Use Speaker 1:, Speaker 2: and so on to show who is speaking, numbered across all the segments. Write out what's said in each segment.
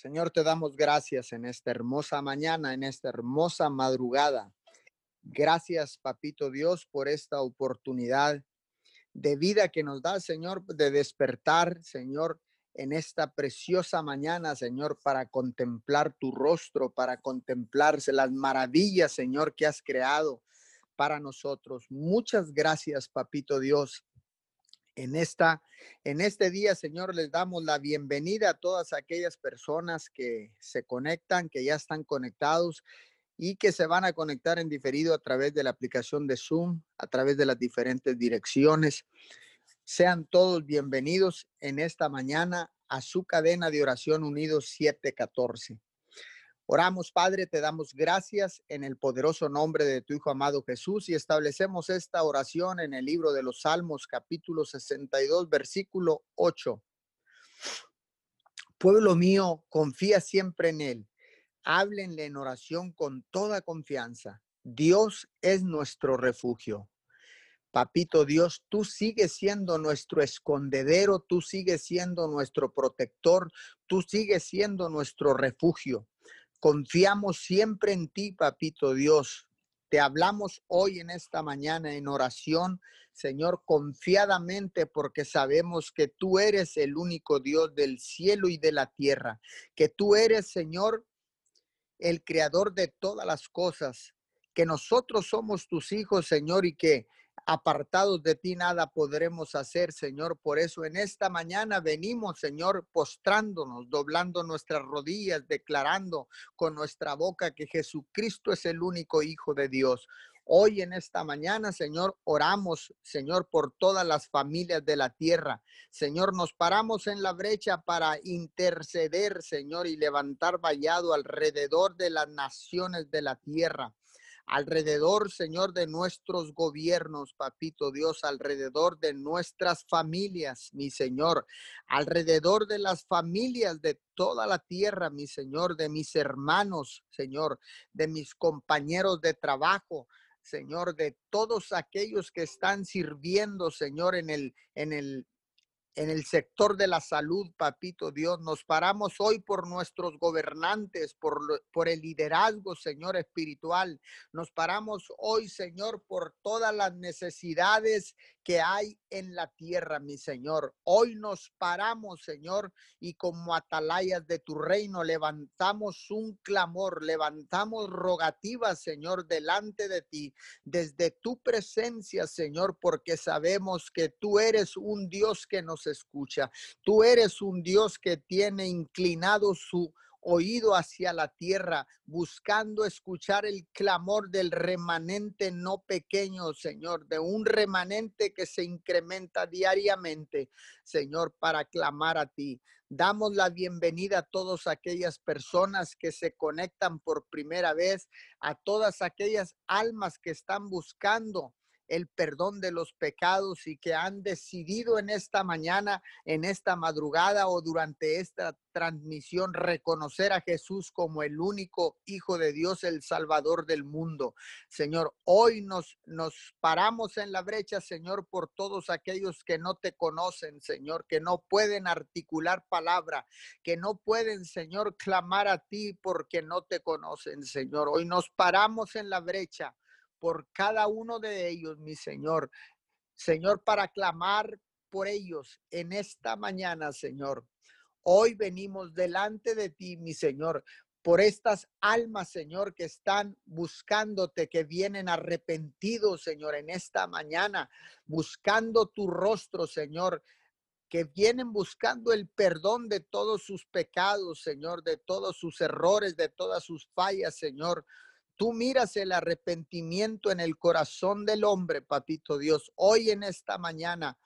Speaker 1: Señor, te damos gracias en esta hermosa mañana, en esta hermosa madrugada. Gracias, Papito Dios, por esta oportunidad de vida que nos da, Señor, de despertar, Señor, en esta preciosa mañana, Señor, para contemplar tu rostro, para contemplarse las maravillas, Señor, que has creado para nosotros. Muchas gracias, Papito Dios. En, esta, en este día, Señor, les damos la bienvenida a todas aquellas personas que se conectan, que ya están conectados y que se van a conectar en diferido a través de la aplicación de Zoom, a través de las diferentes direcciones. Sean todos bienvenidos en esta mañana a su cadena de oración unidos 714. Oramos, Padre, te damos gracias en el poderoso nombre de tu Hijo amado Jesús y establecemos esta oración en el libro de los Salmos, capítulo 62, versículo 8. Pueblo mío, confía siempre en Él. Háblenle en oración con toda confianza. Dios es nuestro refugio. Papito Dios, tú sigues siendo nuestro escondedero, tú sigues siendo nuestro protector, tú sigues siendo nuestro refugio. Confiamos siempre en ti, papito Dios. Te hablamos hoy en esta mañana en oración, Señor, confiadamente porque sabemos que tú eres el único Dios del cielo y de la tierra, que tú eres, Señor, el creador de todas las cosas, que nosotros somos tus hijos, Señor, y que apartados de ti nada podremos hacer, Señor. Por eso en esta mañana venimos, Señor, postrándonos, doblando nuestras rodillas, declarando con nuestra boca que Jesucristo es el único Hijo de Dios. Hoy en esta mañana, Señor, oramos, Señor, por todas las familias de la tierra. Señor, nos paramos en la brecha para interceder, Señor, y levantar vallado alrededor de las naciones de la tierra alrededor, Señor, de nuestros gobiernos, papito Dios, alrededor de nuestras familias, mi Señor, alrededor de las familias de toda la tierra, mi Señor, de mis hermanos, Señor, de mis compañeros de trabajo, Señor, de todos aquellos que están sirviendo, Señor, en el, en el, en el sector de la salud, papito Dios. Nos paramos hoy por nuestros gobernantes, por, el liderazgo, Señor, espiritual. Nos paramos hoy, Señor, por todas las necesidades que hay en la tierra, mi Señor. Hoy nos paramos, Señor, y como atalayas de tu reino levantamos un clamor, levantamos rogativas, Señor, delante de ti, desde tu presencia, Señor, porque sabemos que tú eres un Dios que nos escucha. Tú eres un Dios que tiene inclinado su oído hacia la tierra, buscando escuchar el clamor del remanente no pequeño, Señor, de un remanente que se incrementa diariamente, Señor, para clamar a ti. Damos la bienvenida a todas aquellas personas que se conectan por primera vez, a todas aquellas almas que están buscando el perdón de los pecados y que han decidido en esta mañana, en esta madrugada o durante esta transmisión reconocer a Jesús como el único Hijo de Dios, el Salvador del mundo. Señor, hoy nos, nos paramos en la brecha, Señor, por todos aquellos que no te conocen, Señor, que no pueden articular palabra, que no pueden, Señor, clamar a ti porque no te conocen, Señor. Hoy nos paramos en la brecha por cada uno de ellos, mi Señor. Señor, para clamar por ellos en esta mañana, Señor. Hoy venimos delante de ti, mi Señor, por estas almas, Señor, que están buscándote, que vienen arrepentidos, Señor, en esta mañana, buscando tu rostro, Señor, que vienen buscando el perdón de todos sus pecados, Señor, de todos sus errores, de todas sus fallas, Señor. Tú miras el arrepentimiento en el corazón del hombre, papito Dios. Hoy en esta mañana,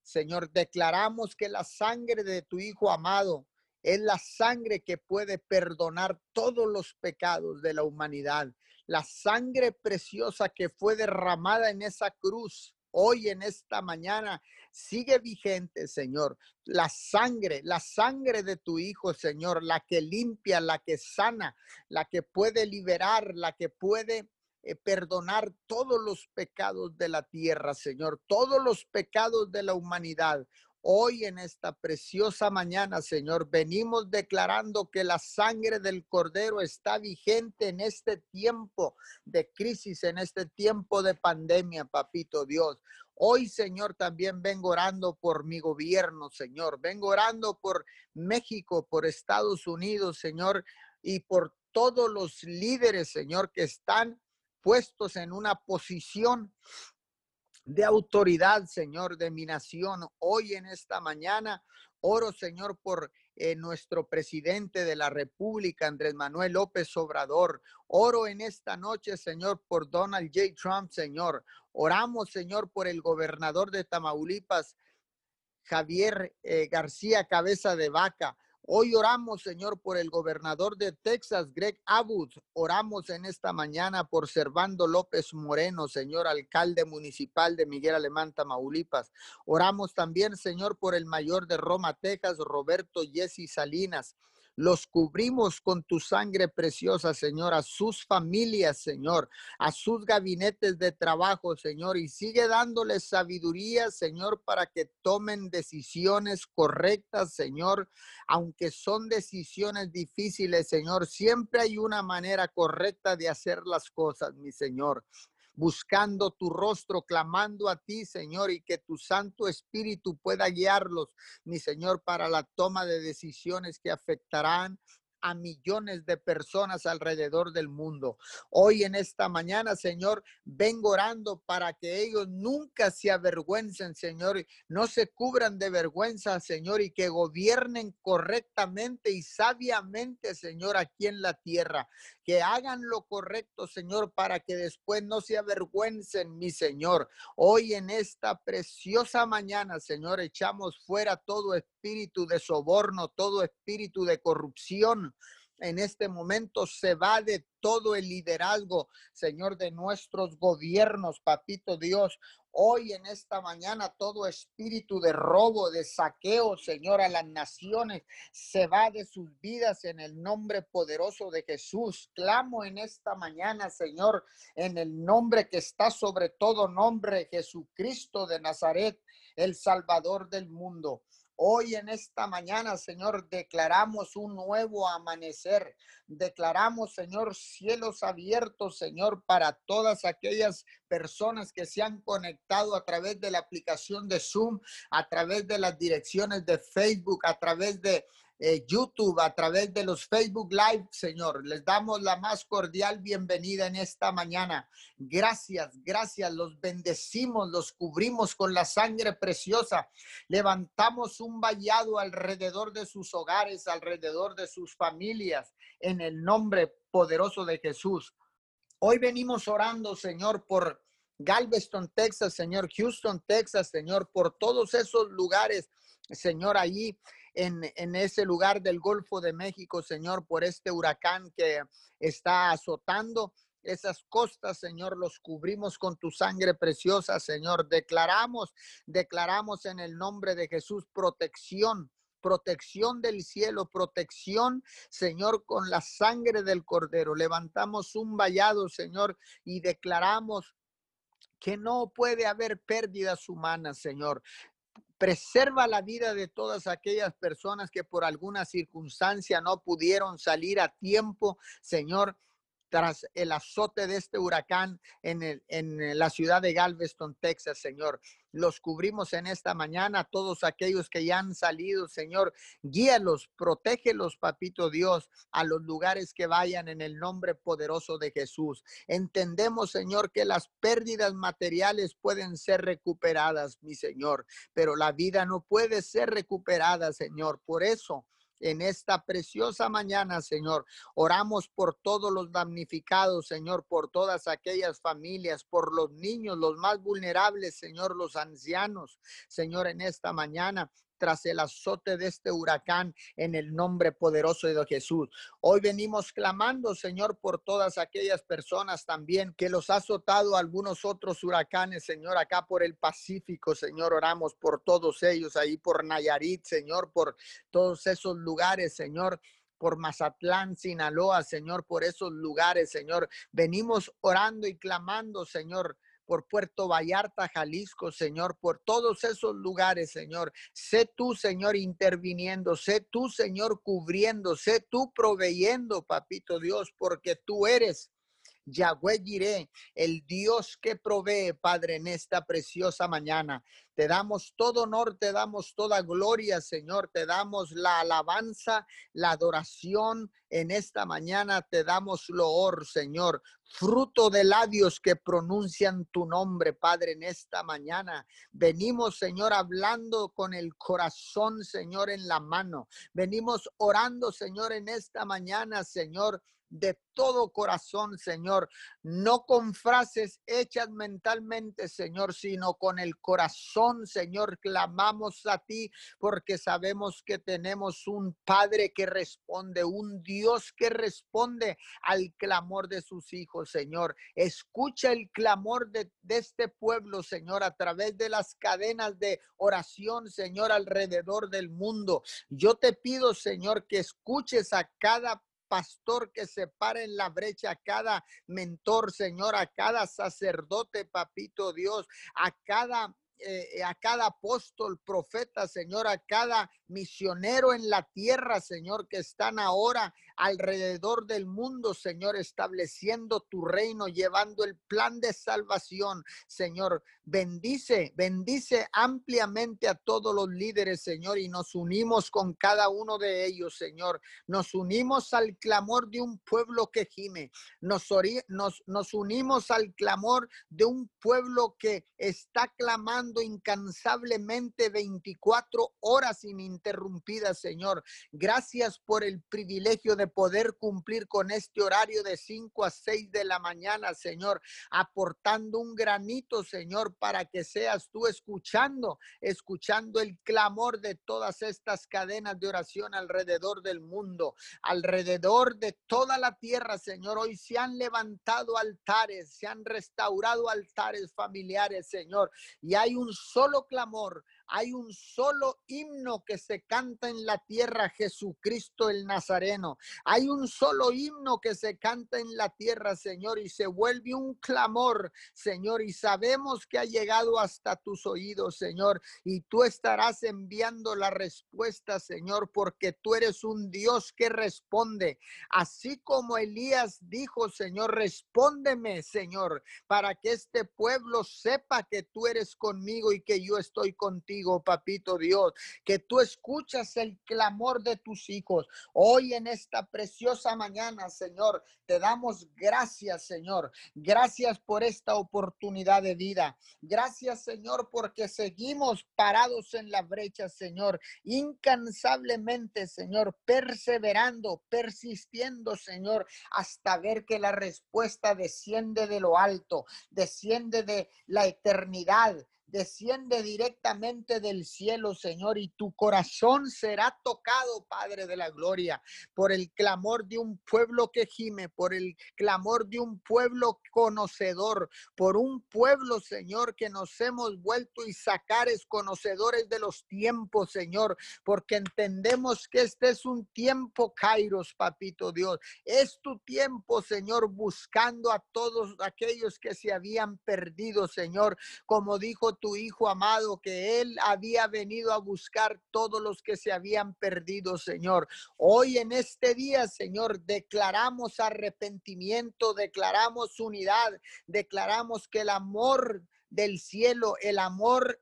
Speaker 1: Señor, declaramos que la sangre de tu Hijo amado es la sangre que puede perdonar todos los pecados de la humanidad. La sangre preciosa que fue derramada en esa cruz hoy en esta mañana sigue vigente, Señor. La sangre, la sangre de tu Hijo, Señor, la que limpia, la que sana, la que puede liberar, la que puede eh, perdonar todos los pecados de la tierra, Señor, todos los pecados de la humanidad. Hoy en esta preciosa mañana, Señor, venimos declarando que la sangre del Cordero está vigente en este tiempo de crisis, en este tiempo de pandemia, papito Dios. Hoy, Señor, también vengo orando por mi gobierno, Señor. Vengo orando por México, por Estados Unidos, Señor, y por todos los líderes, Señor, que están puestos en una posición de autoridad, Señor, de mi nación. Hoy en esta mañana oro, Señor, por eh, nuestro presidente de la República, Andrés Manuel López Obrador. Oro en esta noche, Señor, por Donald J. Trump, Señor. Oramos, Señor, por el gobernador de Tamaulipas, Javier eh, García Cabeza de Vaca. Hoy oramos, Señor, por el gobernador de Texas, Greg Abbott. Oramos en esta mañana por Servando López Moreno, Señor, alcalde municipal de Miguel Alemán, Tamaulipas. Oramos también, Señor, por el mayor de Roma, Texas, Roberto Jesse Salinas. Los cubrimos con tu sangre preciosa, Señor, a sus familias, Señor, a sus gabinetes de trabajo, Señor, y sigue dándoles sabiduría, Señor, para que tomen decisiones correctas, Señor, aunque son decisiones difíciles, Señor, siempre hay una manera correcta de hacer las cosas, mi Señor buscando tu rostro, clamando a ti, Señor, y que tu Santo Espíritu pueda guiarlos, mi Señor, para la toma de decisiones que afectarán a millones de personas alrededor del mundo. Hoy en esta mañana, Señor, vengo orando para que ellos nunca se avergüencen, Señor, no se cubran de vergüenza, Señor, y que gobiernen correctamente y sabiamente, Señor, aquí en la tierra. Que hagan lo correcto, Señor, para que después no se avergüencen, mi Señor. Hoy en esta preciosa mañana, Señor, echamos fuera todo espíritu de soborno, todo espíritu de corrupción en este momento se va de todo el liderazgo, Señor, de nuestros gobiernos, papito Dios. Hoy en esta mañana todo espíritu de robo, de saqueo, Señor, a las naciones se va de sus vidas en el nombre poderoso de Jesús. Clamo en esta mañana, Señor, en el nombre que está sobre todo nombre, Jesucristo de Nazaret, el Salvador del mundo. Hoy en esta mañana, Señor, declaramos un nuevo amanecer. Declaramos, Señor, cielos abiertos, Señor, para todas aquellas personas que se han conectado a través de la aplicación de Zoom, a través de las direcciones de Facebook, a través de eh, YouTube, a través de los Facebook Live, Señor. Les damos la más cordial bienvenida en esta mañana. Gracias, gracias. Los bendecimos, los cubrimos con la sangre preciosa. Levantamos un vallado alrededor de sus hogares, alrededor de sus familias, en el nombre poderoso de Jesús. Hoy venimos orando, Señor, por Galveston, Texas, Señor, Houston, Texas, Señor, por todos esos lugares, Señor, allí en, ese lugar del Golfo de México, Señor, por este huracán que está azotando esas costas, Señor, los cubrimos con tu sangre preciosa, Señor. Declaramos, declaramos en el nombre de Jesús protección, protección del cielo, protección, Señor, con la sangre del cordero. Levantamos un vallado, Señor, y declaramos que no puede haber pérdidas humanas, Señor. Preserva la vida de todas aquellas personas que por alguna circunstancia no pudieron salir a tiempo, Señor tras el azote de este huracán en, el, en la ciudad de Galveston, Texas, Señor. Los cubrimos en esta mañana, todos aquellos que ya han salido, Señor. Guíalos, protégelos, papito Dios, a los lugares que vayan en el nombre poderoso de Jesús. Entendemos, Señor, que las pérdidas materiales pueden ser recuperadas, mi Señor, pero la vida no puede ser recuperada, Señor. Por eso en esta preciosa mañana, Señor. Oramos por todos los damnificados, Señor, por todas aquellas familias, por los niños, los más vulnerables, Señor, los ancianos, Señor, en esta mañana tras el azote de este huracán en el nombre poderoso de Jesús. Hoy venimos clamando, Señor, por todas aquellas personas también que los ha azotado algunos otros huracanes, Señor, acá por el Pacífico, Señor, oramos por todos ellos, ahí por Nayarit, Señor, por todos esos lugares, Señor por Mazatlán, Sinaloa, Señor, por esos lugares, Señor. Venimos orando y clamando, Señor, por Puerto Vallarta, Jalisco, Señor, por todos esos lugares, Señor. Sé tú, Señor, interviniendo, sé tú, Señor, cubriendo, sé tú proveyendo, papito Dios, porque tú eres Yahweh diré, el Dios que provee, Padre, en esta preciosa mañana. Te damos todo honor, te damos toda gloria, Señor. Te damos la alabanza, la adoración. En esta mañana te damos loor, Señor. Fruto de labios que pronuncian tu nombre, Padre, en esta mañana. Venimos, Señor, hablando con el corazón, Señor, en la mano. Venimos orando, Señor, en esta mañana, Señor de todo corazón, Señor, no con frases hechas mentalmente, Señor, sino con el corazón, Señor, clamamos a ti porque sabemos que tenemos un Padre que responde, un Dios que responde al clamor de sus hijos, Señor. Escucha el clamor de, de este pueblo, Señor, a través de las cadenas de oración, Señor, alrededor del mundo. Yo te pido, Señor, que escuches a cada pastor que se pare en la brecha, a cada mentor, Señor, a cada sacerdote, papito Dios, a cada eh, a cada apóstol, profeta, Señor, a cada misionero en la tierra, Señor, que están ahora alrededor del mundo, Señor, estableciendo tu reino, llevando el plan de salvación, Señor. Bendice, bendice ampliamente a todos los líderes, Señor, y nos unimos con cada uno de ellos, Señor. Nos unimos al clamor de un pueblo que gime. Nos, nos, nos unimos al clamor de un pueblo que está clamando incansablemente 24 horas ininterrumpidas, Señor. Gracias por el privilegio de poder cumplir con este horario de 5 a 6 de la mañana, Señor, aportando un granito, Señor, para que seas tú escuchando, escuchando el clamor de todas estas cadenas de oración alrededor del mundo, alrededor de toda la tierra, Señor. Hoy se han levantado altares, se han restaurado altares familiares, Señor, y hay un solo clamor hay un solo himno que se canta en la tierra, Jesucristo el Nazareno. Hay un solo himno que se canta en la tierra, Señor, y se vuelve un clamor, Señor, y sabemos que ha llegado hasta tus oídos, Señor, y tú estarás enviando la respuesta, Señor, porque tú eres un Dios que responde. Así como Elías dijo, Señor, respóndeme, Señor, para que este pueblo sepa que tú eres conmigo y que yo estoy contigo papito Dios, que tú escuchas el clamor de tus hijos. Hoy en esta preciosa mañana, Señor, te damos gracias, Señor. Gracias por esta oportunidad de vida. Gracias, Señor, porque seguimos parados en la brecha, Señor, incansablemente, Señor, perseverando, persistiendo, Señor, hasta ver que la respuesta desciende de lo alto, desciende de la eternidad desciende directamente del cielo, Señor, y tu corazón será tocado, Padre de la Gloria, por el clamor de un pueblo que gime, por el clamor de un pueblo conocedor, por un pueblo, Señor, que nos hemos vuelto y sacares conocedores de los tiempos, Señor, porque entendemos que este es un tiempo, Kairos, papito Dios. Es tu tiempo, Señor, buscando a todos aquellos que se habían perdido, Señor, como dijo tu Hijo amado, que Él había venido a buscar todos los que se habían perdido, Señor. Hoy en este día, Señor, declaramos arrepentimiento, declaramos unidad, declaramos que el amor del cielo, el amor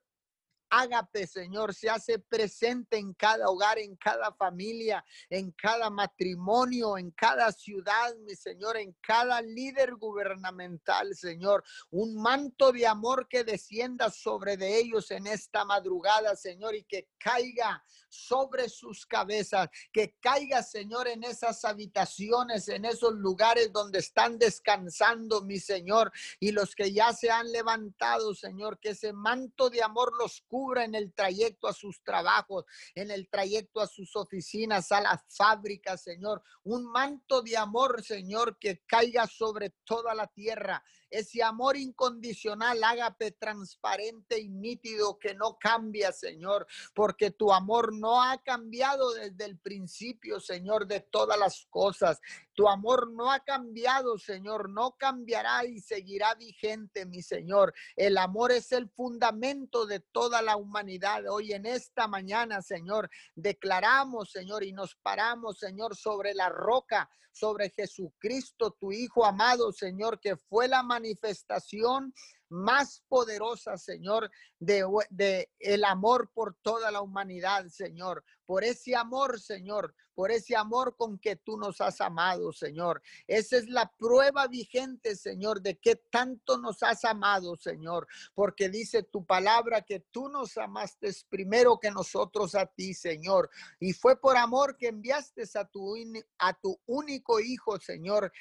Speaker 1: Ágape, Señor, se hace presente en cada hogar, en cada familia, en cada matrimonio, en cada ciudad, mi Señor, en cada líder gubernamental, Señor. Un manto de amor que descienda sobre de ellos en esta madrugada, Señor, y que caiga sobre sus cabezas, que caiga, Señor, en esas habitaciones, en esos lugares donde están descansando, mi Señor, y los que ya se han levantado, Señor, que ese manto de amor los cubra en el trayecto a sus trabajos, en el trayecto a sus oficinas, a las fábricas, Señor. Un manto de amor, Señor, que caiga sobre toda la tierra ese amor incondicional, ágape transparente y nítido que no cambia, Señor, porque tu amor no ha cambiado desde el principio, Señor, de todas las cosas. Tu amor no ha cambiado, Señor, no cambiará y seguirá vigente, mi Señor. El amor es el fundamento de toda la humanidad. Hoy en esta mañana, Señor, declaramos, Señor, y nos paramos, Señor, sobre la roca, sobre Jesucristo, tu Hijo amado, Señor, que fue la manifestación más poderosa, Señor, de, el amor por toda la humanidad, Señor. Por ese amor, Señor, por ese amor con que tú nos has amado, Señor. Esa es la prueba vigente, Señor, de que tanto nos has amado, Señor. Porque dice tu palabra que tú nos amaste primero que nosotros a ti, Señor. Y fue por amor que enviaste a tu, a tu único Hijo, Señor,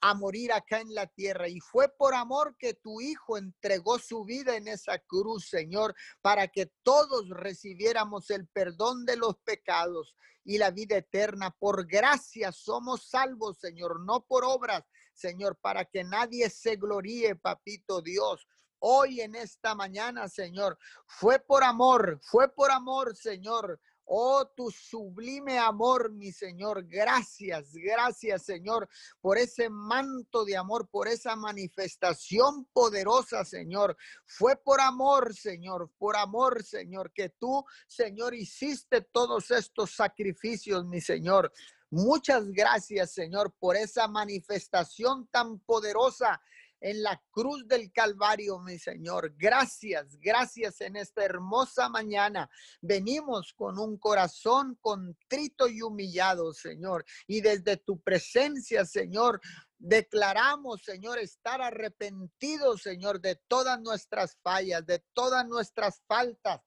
Speaker 1: a morir acá en la tierra. Y fue por amor que tu Hijo entregó su vida en esa cruz, Señor, para que todos recibiéramos el perdón de los pecados y la vida eterna. Por gracia somos salvos, Señor, no por obras, Señor, para que nadie se gloríe, papito Dios. Hoy en esta mañana, Señor, fue por amor, fue por amor, Señor, Oh, tu sublime amor, mi Señor. Gracias, gracias, Señor, por ese manto de amor, por esa manifestación poderosa, Señor. Fue por amor, Señor, por amor, Señor, que tú, Señor, hiciste todos estos sacrificios, mi Señor. Muchas gracias, Señor, por esa manifestación tan poderosa en la cruz del Calvario, mi Señor. Gracias, gracias en esta hermosa mañana. Venimos con un corazón contrito y humillado, Señor. Y desde tu presencia, Señor, Declaramos, Señor, estar arrepentidos, Señor, de todas nuestras fallas, de todas nuestras faltas,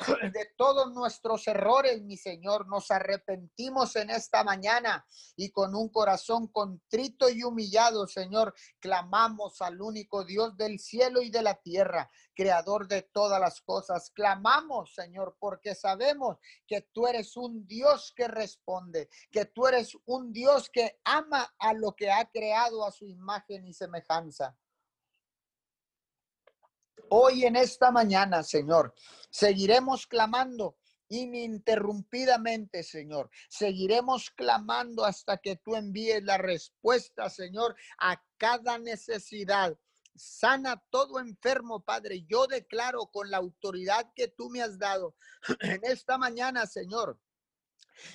Speaker 1: de todos nuestros errores, mi Señor. Nos arrepentimos en esta mañana y con un corazón contrito y humillado, Señor, clamamos al único Dios del cielo y de la tierra, creador de todas las cosas. Clamamos, Señor, porque sabemos que tú eres un Dios que responde, que tú eres un Dios que ama a lo que ha creado a su imagen y semejanza. Hoy en esta mañana, Señor, seguiremos clamando ininterrumpidamente, Señor. Seguiremos clamando hasta que tú envíes la respuesta, Señor, a cada necesidad. Sana todo enfermo, Padre. Yo declaro con la autoridad que tú me has dado en esta mañana, Señor.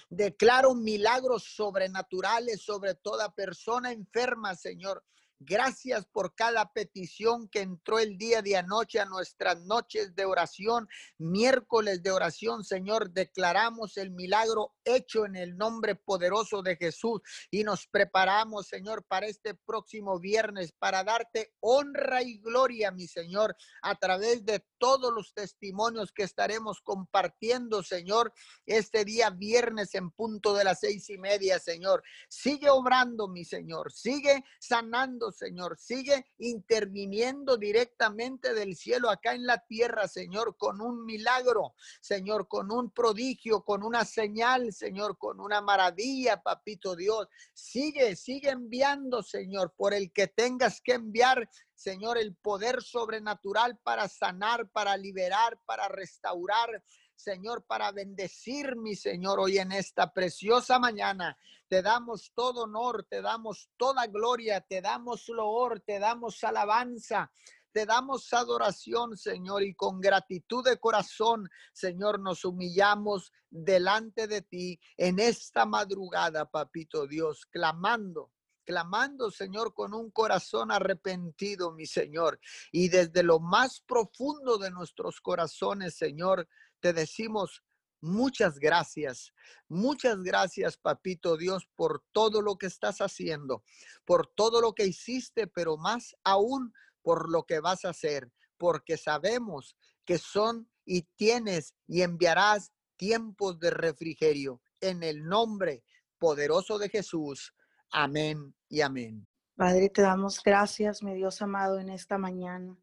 Speaker 1: Declaro milagros sobrenaturales sobre toda persona enferma, Señor. Gracias por cada petición que entró el día de anoche a nuestras noches de oración, miércoles de oración, Señor. Declaramos el milagro hecho en el nombre poderoso de Jesús y nos preparamos, Señor, para este próximo viernes, para darte honra y gloria, mi Señor, a través de todos los testimonios que estaremos compartiendo, Señor, este día viernes en punto de las seis y media, Señor. Sigue obrando, mi Señor. Sigue sanando Señor. Sigue interviniendo directamente del cielo acá en la tierra, Señor, con un milagro, Señor, con un prodigio, con una señal, Señor, con una maravilla, papito Dios. Sigue, sigue enviando, Señor, por el que tengas que enviar, Señor, el poder sobrenatural para sanar, para liberar, para restaurar. Señor, para bendecir, mi Señor, hoy en esta preciosa mañana. Te damos todo honor, te damos toda gloria, te damos loor, te damos alabanza. Te damos adoración, Señor, y con gratitud de corazón, Señor, nos humillamos delante de ti en esta madrugada, papito Dios, clamando, clamando, Señor, con un corazón arrepentido, mi Señor. Y desde lo más profundo de nuestros corazones, Señor, te decimos muchas gracias. Muchas gracias, papito Dios, por todo lo que estás haciendo, por todo lo que hiciste, pero más aún por lo que vas a hacer, porque sabemos que son y tienes y enviarás tiempos de refrigerio en el nombre poderoso de Jesús. Amén y amén.
Speaker 2: Padre, te damos gracias, mi Dios amado, en esta mañana.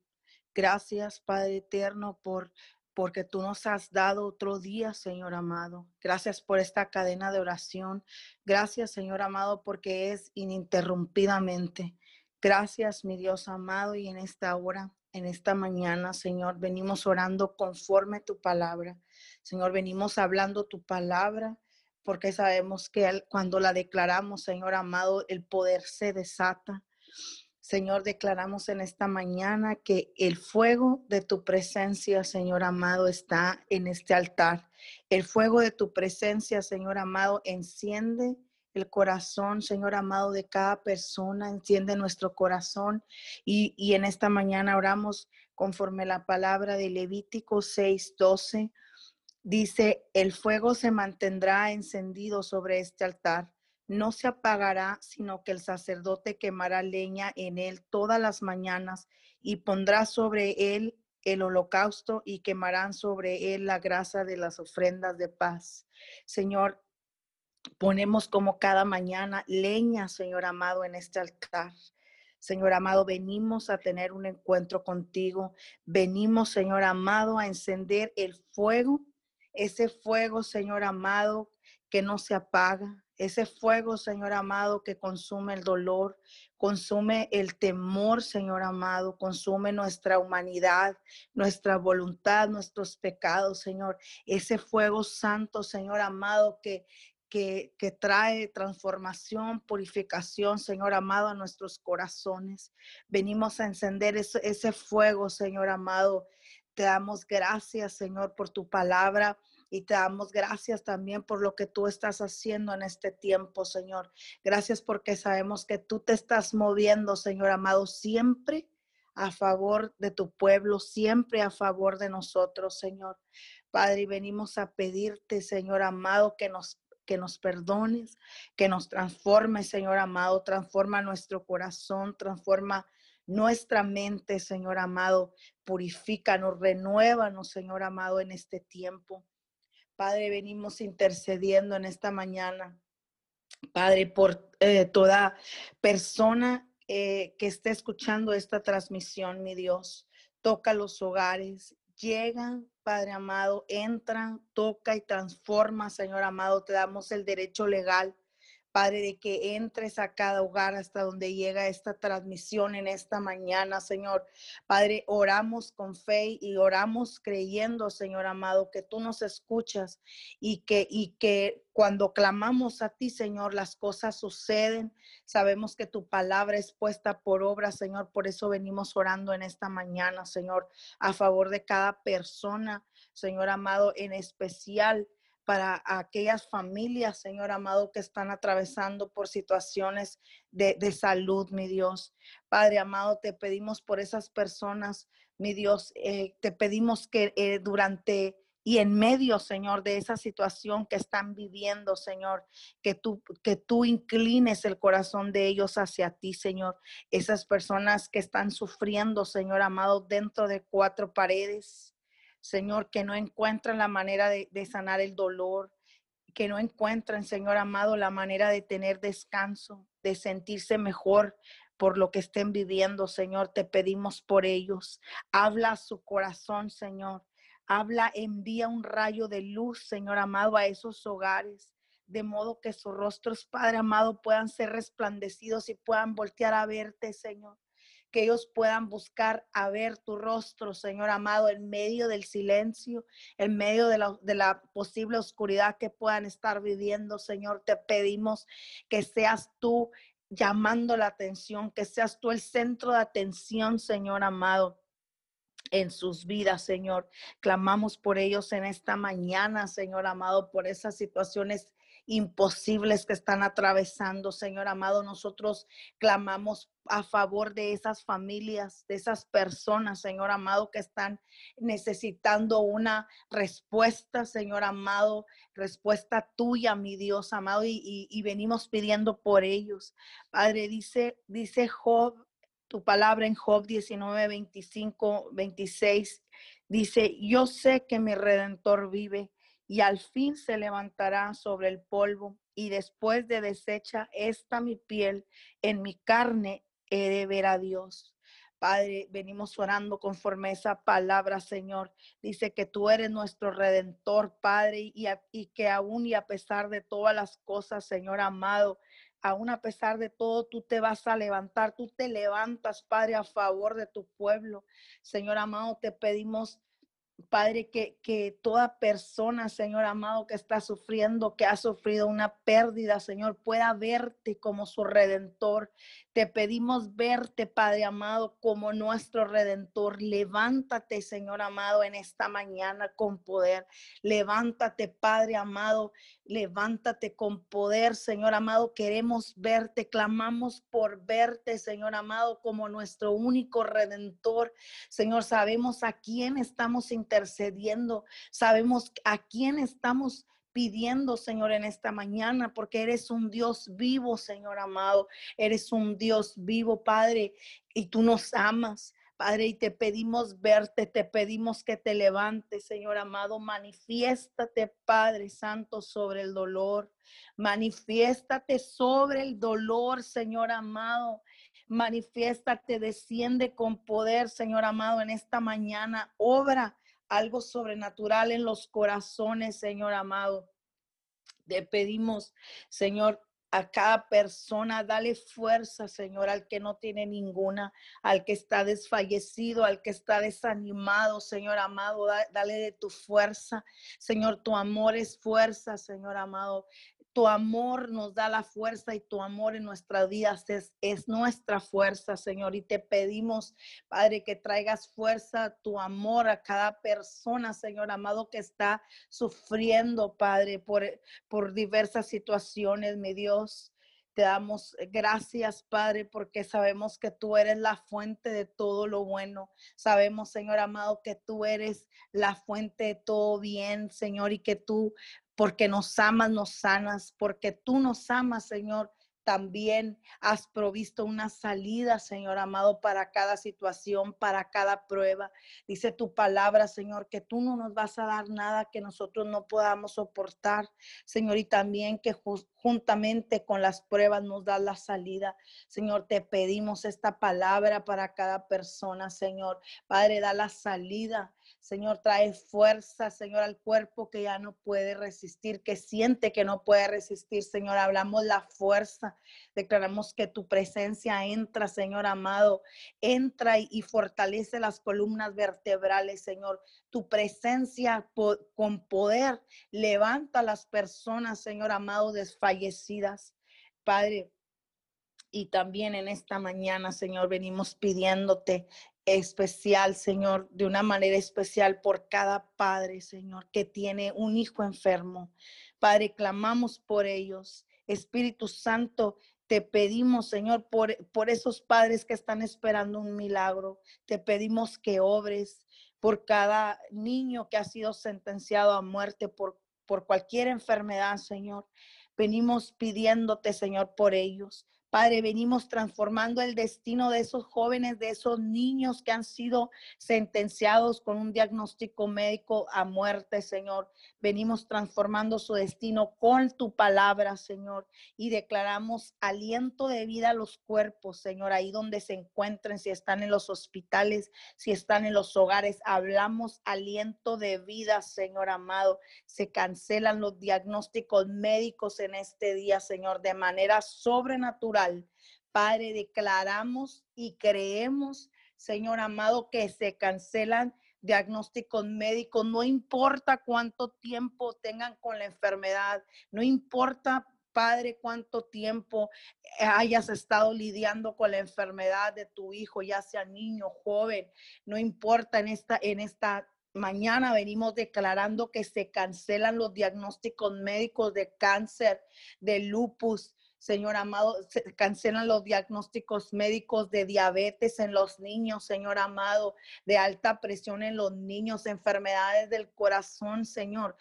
Speaker 2: Gracias, Padre eterno, por porque tú nos has dado otro día, Señor amado. Gracias por esta cadena de oración. Gracias, Señor amado, porque es ininterrumpidamente. Gracias, mi Dios amado, y en esta hora, en esta mañana, Señor, venimos orando conforme tu palabra. Señor, venimos hablando tu palabra porque sabemos que cuando la declaramos, Señor amado, el poder se desata. Señor, declaramos en esta mañana que el fuego de tu presencia, Señor amado, está en este altar. El fuego de tu presencia, Señor amado, enciende el corazón, Señor amado, de cada persona, enciende nuestro corazón. Y, y en esta mañana oramos conforme la palabra de Levítico 6, 12. Dice, el fuego se mantendrá encendido sobre este altar no se apagará, sino que el sacerdote quemará leña en él todas las mañanas y pondrá sobre él el holocausto y quemarán sobre él la grasa de las ofrendas de paz. Señor, ponemos como cada mañana leña, Señor amado, en este altar. Señor amado, venimos a tener un encuentro contigo. Venimos, Señor amado, a encender el fuego, ese fuego, Señor amado, que no se apaga, ese fuego, Señor amado, que consume el dolor, consume el temor, Señor amado, consume nuestra humanidad, nuestra voluntad, nuestros pecados, Señor. Ese fuego santo, Señor amado, que, que, que, trae transformación, purificación, Señor amado, a nuestros corazones. Venimos a encender ese, ese fuego, Señor amado. Te damos gracias, Señor, por tu palabra y te damos gracias también por lo que tú estás haciendo en este tiempo, Señor. Gracias porque sabemos que tú te estás moviendo, Señor amado, siempre a favor de tu pueblo, siempre a favor de nosotros, Señor. Padre, venimos a pedirte, Señor amado, que nos que nos perdones, que nos transforme, Señor amado, transforma nuestro corazón, transforma nuestra mente, Señor amado, purifícanos, renuévanos, Señor amado, en este tiempo. Padre, venimos intercediendo en esta mañana, Padre, por eh, toda persona eh, que esté escuchando esta transmisión, mi Dios. Toca los hogares, llegan, Padre amado, entran, toca y transforma, Señor amado. Te damos el derecho legal Padre, de que entres a cada hogar hasta donde llega esta transmisión en esta mañana, Señor. Padre, oramos con fe y oramos creyendo, Señor amado, que tú nos escuchas y que, y que cuando clamamos a ti, Señor, las cosas suceden. Sabemos que tu palabra es puesta por obra, Señor. Por eso venimos orando en esta mañana, Señor, a favor de cada persona, Señor amado, en especial para aquellas familias, Señor amado, que están atravesando por situaciones de, salud, mi Dios. Padre amado, te pedimos por esas personas, mi Dios, eh, te pedimos que eh, durante y en medio, Señor, de esa situación que están viviendo, Señor, que tú, que tú inclines el corazón de ellos hacia ti, Señor. Esas personas que están sufriendo, Señor amado, dentro de cuatro paredes. Señor, que no encuentran la manera de, sanar el dolor, que no encuentran, Señor amado, la manera de tener descanso, de sentirse mejor por lo que estén viviendo, Señor. Te pedimos por ellos. Habla a su corazón, Señor. Habla, envía un rayo de luz, Señor amado, a esos hogares, de modo que sus rostros, Padre amado, puedan ser resplandecidos y puedan voltear a verte, Señor que ellos puedan buscar a ver tu rostro, Señor amado, en medio del silencio, en medio de la, posible oscuridad que puedan estar viviendo, Señor. Te pedimos que seas tú llamando la atención, que seas tú el centro de atención, Señor amado en sus vidas, Señor. Clamamos por ellos en esta mañana, Señor amado, por esas situaciones imposibles que están atravesando, Señor amado. Nosotros clamamos a favor de esas familias, de esas personas, Señor amado, que están necesitando una respuesta, Señor amado, respuesta tuya, mi Dios amado, y, venimos pidiendo por ellos. Padre, dice, dice Job, tu palabra en Job 19, 25, 26, dice, yo sé que mi redentor vive y al fin se levantará sobre el polvo y después de deshecha esta mi piel, en mi carne he de ver a Dios. Padre, venimos orando conforme a esa palabra, Señor. Dice que tú eres nuestro redentor, Padre, y, y que aún y a pesar de todas las cosas, Señor amado, aún a pesar de todo, tú te vas a levantar, tú te levantas, Padre, a favor de tu pueblo. Señor amado, te pedimos Padre, que, que toda persona, Señor amado, que está sufriendo, que ha sufrido una pérdida, Señor, pueda verte como su redentor. Te pedimos verte, Padre amado, como nuestro redentor. Levántate, Señor amado, en esta mañana con poder. Levántate, Padre amado. Levántate con poder, Señor amado. Queremos verte. Clamamos por verte, Señor amado, como nuestro único redentor. Señor, sabemos a quién estamos intercediendo. Sabemos a quién estamos pidiendo, Señor, en esta mañana, porque eres un Dios vivo, Señor amado. Eres un Dios vivo, Padre, y tú nos amas. Padre, y te pedimos verte, te pedimos que te levantes, Señor amado. Manifiéstate, Padre Santo, sobre el dolor. Manifiéstate sobre el dolor, Señor amado. Manifiéstate, desciende con poder, Señor amado, en esta mañana. Obra algo sobrenatural en los corazones, Señor amado. Te pedimos, Señor, a cada persona, dale fuerza, Señor, al que no tiene ninguna, al que está desfallecido, al que está desanimado, Señor amado, dale de tu fuerza. Señor, tu amor es fuerza, Señor amado. Tu amor nos da la fuerza y tu amor en nuestras vidas es, es, nuestra fuerza, Señor. Y te pedimos, Padre, que traigas fuerza, tu amor a cada persona, Señor amado, que está sufriendo, Padre, por, por diversas situaciones, mi Dios. Te damos gracias, Padre, porque sabemos que tú eres la fuente de todo lo bueno. Sabemos, Señor amado, que tú eres la fuente de todo bien, Señor, y que tú porque nos amas, nos sanas, porque tú nos amas, Señor. También has provisto una salida, Señor amado, para cada situación, para cada prueba. Dice tu palabra, Señor, que tú no nos vas a dar nada que nosotros no podamos soportar, Señor, y también que juntamente con las pruebas nos da la salida. Señor, te pedimos esta palabra para cada persona, Señor. Padre, da la salida Señor, trae fuerza, Señor, al cuerpo que ya no puede resistir, que siente que no puede resistir, Señor. Hablamos la fuerza, declaramos que tu presencia entra, Señor amado, entra y, fortalece las columnas vertebrales, Señor. Tu presencia con poder levanta a las personas, Señor amado, desfallecidas. Padre, y también en esta mañana, Señor, venimos pidiéndote especial, Señor, de una manera especial por cada padre, Señor, que tiene un hijo enfermo. Padre, clamamos por ellos. Espíritu Santo, te pedimos, Señor, por, por esos padres que están esperando un milagro. Te pedimos que obres por cada niño que ha sido sentenciado a muerte por, por cualquier enfermedad, Señor. Venimos pidiéndote, Señor, por ellos. Padre, venimos transformando el destino de esos jóvenes, de esos niños que han sido sentenciados con un diagnóstico médico a muerte, Señor. Venimos transformando su destino con tu palabra, Señor, y declaramos aliento de vida a los cuerpos, Señor, ahí donde se encuentren, si están en los hospitales, si están en los hogares. Hablamos aliento de vida, Señor amado. Se cancelan los diagnósticos médicos en este día, Señor, de manera sobrenatural Padre, declaramos y creemos, Señor amado, que se cancelan diagnósticos médicos, no importa cuánto tiempo tengan con la enfermedad, no importa, Padre, cuánto tiempo hayas estado lidiando con la enfermedad de tu hijo, ya sea niño, joven, no importa en esta, en esta mañana venimos declarando que se cancelan los diagnósticos médicos de cáncer, de lupus, Señor amado, se cancelan los diagnósticos médicos de diabetes en los niños, Señor amado, de alta presión en los niños, enfermedades del corazón, Señor.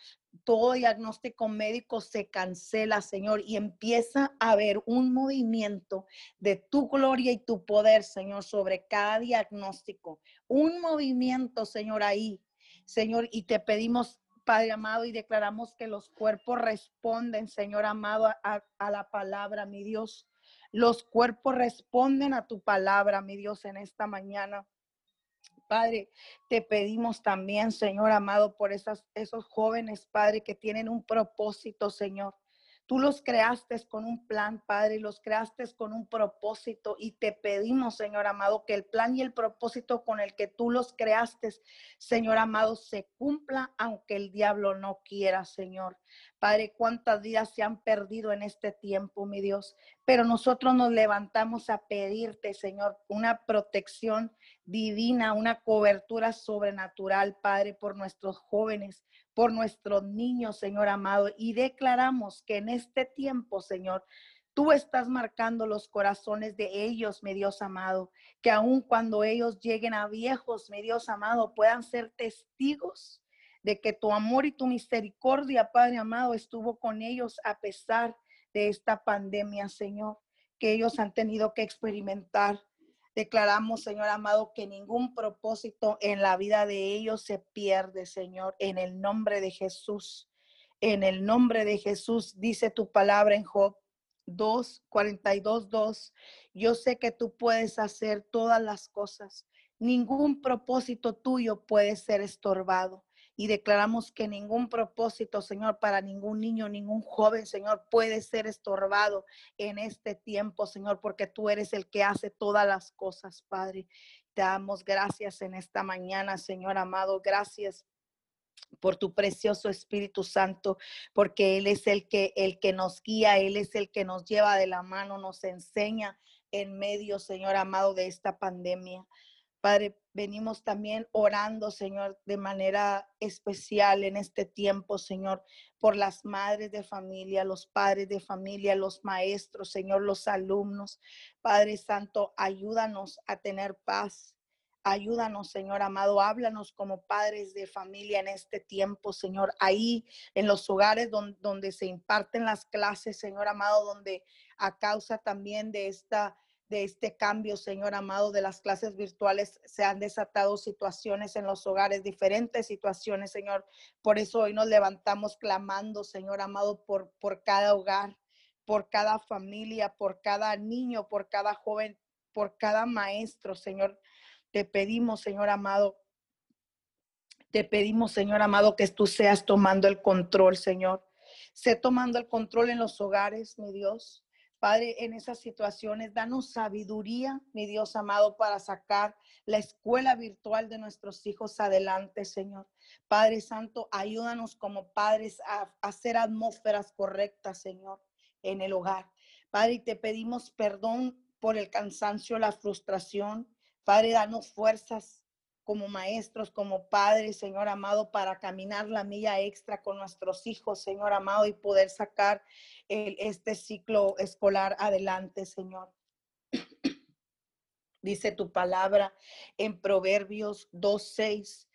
Speaker 2: Todo diagnóstico médico se cancela, Señor, y empieza a haber un movimiento de tu gloria y tu poder, Señor, sobre cada diagnóstico. Un movimiento, Señor, ahí, Señor, y te pedimos Padre amado, y declaramos que los cuerpos responden, Señor amado, a, la palabra, mi Dios. Los cuerpos responden a tu palabra, mi Dios, en esta mañana. Padre, te pedimos también, Señor amado, por esas, esos jóvenes, Padre, que tienen un propósito, Señor. Tú los creaste con un plan, Padre, y los creaste con un propósito. Y te pedimos, Señor amado, que el plan y el propósito con el que tú los creaste, Señor amado, se cumpla, aunque el diablo no quiera, Señor. Padre, cuántas vidas se han perdido en este tiempo, mi Dios. Pero nosotros nos levantamos a pedirte, Señor, una protección divina, una cobertura sobrenatural, Padre, por nuestros jóvenes, por nuestros niños, Señor amado. Y declaramos que en este tiempo, Señor, Tú estás marcando los corazones de ellos, mi Dios amado, que aun cuando ellos lleguen a viejos, mi Dios amado, puedan ser testigos de que tu amor y tu misericordia, Padre amado, estuvo con ellos a pesar de esta pandemia, Señor, que ellos han tenido que experimentar. Declaramos, Señor amado, que ningún propósito en la vida de ellos se pierde, Señor, en el nombre de Jesús. En el nombre de Jesús, dice tu palabra en Job 2, 42, 2. Yo sé que tú puedes hacer todas las cosas. Ningún propósito tuyo puede ser estorbado y declaramos que ningún propósito, Señor, para ningún niño, ningún joven, Señor, puede ser estorbado en este tiempo, Señor, porque tú eres el que hace todas las cosas, Padre. Te damos gracias en esta mañana, Señor amado. Gracias por tu precioso Espíritu Santo, porque Él es el que, el que nos guía, Él es el que nos lleva de la mano, nos enseña en medio, Señor amado, de esta pandemia. Padre, venimos también orando, Señor, de manera especial en este tiempo, Señor, por las madres de familia, los padres de familia, los maestros, Señor, los alumnos. Padre Santo, ayúdanos a tener paz. Ayúdanos, Señor amado, háblanos como padres de familia en este tiempo, Señor, ahí en los hogares donde, donde se imparten las clases, Señor amado, donde a causa también de esta de este cambio, Señor amado, de las clases virtuales, se han desatado situaciones en los hogares, diferentes situaciones, Señor. Por eso hoy nos levantamos clamando, Señor amado, por, por cada hogar, por cada familia, por cada niño, por cada joven, por cada maestro, Señor. Te pedimos, Señor amado, te pedimos, Señor amado, que tú seas tomando el control, Señor. Sé tomando el control en los hogares, mi Dios. Padre, en esas situaciones, danos sabiduría, mi Dios amado, para sacar la escuela virtual de nuestros hijos adelante, Señor. Padre Santo, ayúdanos como padres a, hacer atmósferas correctas, Señor, en el hogar. Padre, te pedimos perdón por el cansancio, la frustración. Padre, danos fuerzas como maestros, como padres, Señor amado, para caminar la milla extra con nuestros hijos, Señor amado, y poder sacar este ciclo escolar adelante, Señor. Dice tu palabra en Proverbios 2.6.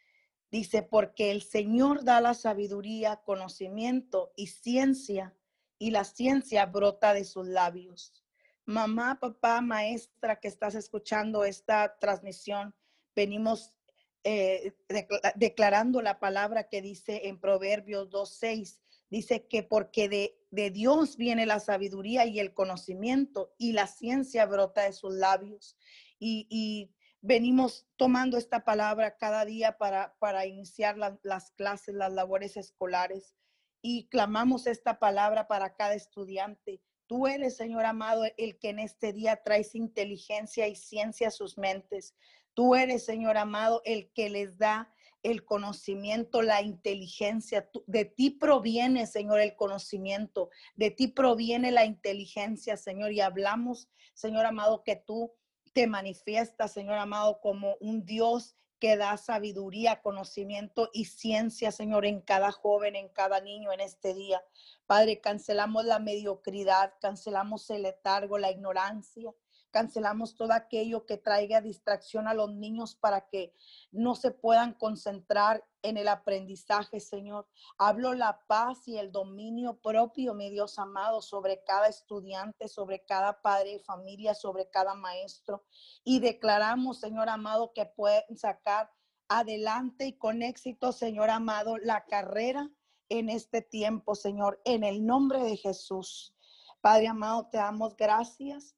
Speaker 2: Dice, porque el Señor da la sabiduría, conocimiento y ciencia, y la ciencia brota de sus labios. Mamá, papá, maestra que estás escuchando esta transmisión, venimos eh, declarando la palabra que dice en Proverbios 2.6, dice que porque de, de, Dios viene la sabiduría y el conocimiento y la ciencia brota de sus labios. Y, venimos tomando esta palabra cada día para, para iniciar las clases, las labores escolares y clamamos esta palabra para cada estudiante. Tú eres, Señor amado, el que en este día traes inteligencia y ciencia a sus mentes. Tú eres, Señor amado, el que les da el conocimiento, la inteligencia. De ti proviene, Señor, el conocimiento. De ti proviene la inteligencia, Señor. Y hablamos, Señor amado, que tú te manifiestas, Señor amado, como un Dios que da sabiduría, conocimiento y ciencia, Señor, en cada joven, en cada niño en este día. Padre, cancelamos la mediocridad, cancelamos el letargo, la ignorancia. Cancelamos todo aquello que traiga distracción a los niños para que no se puedan concentrar en el aprendizaje, Señor. Hablo la paz y el dominio propio, mi Dios amado, sobre cada estudiante, sobre cada padre de familia, sobre cada maestro. Y declaramos, Señor amado, que pueden sacar adelante y con éxito, Señor amado, la carrera en este tiempo, Señor, en el nombre de Jesús. Padre amado, te damos gracias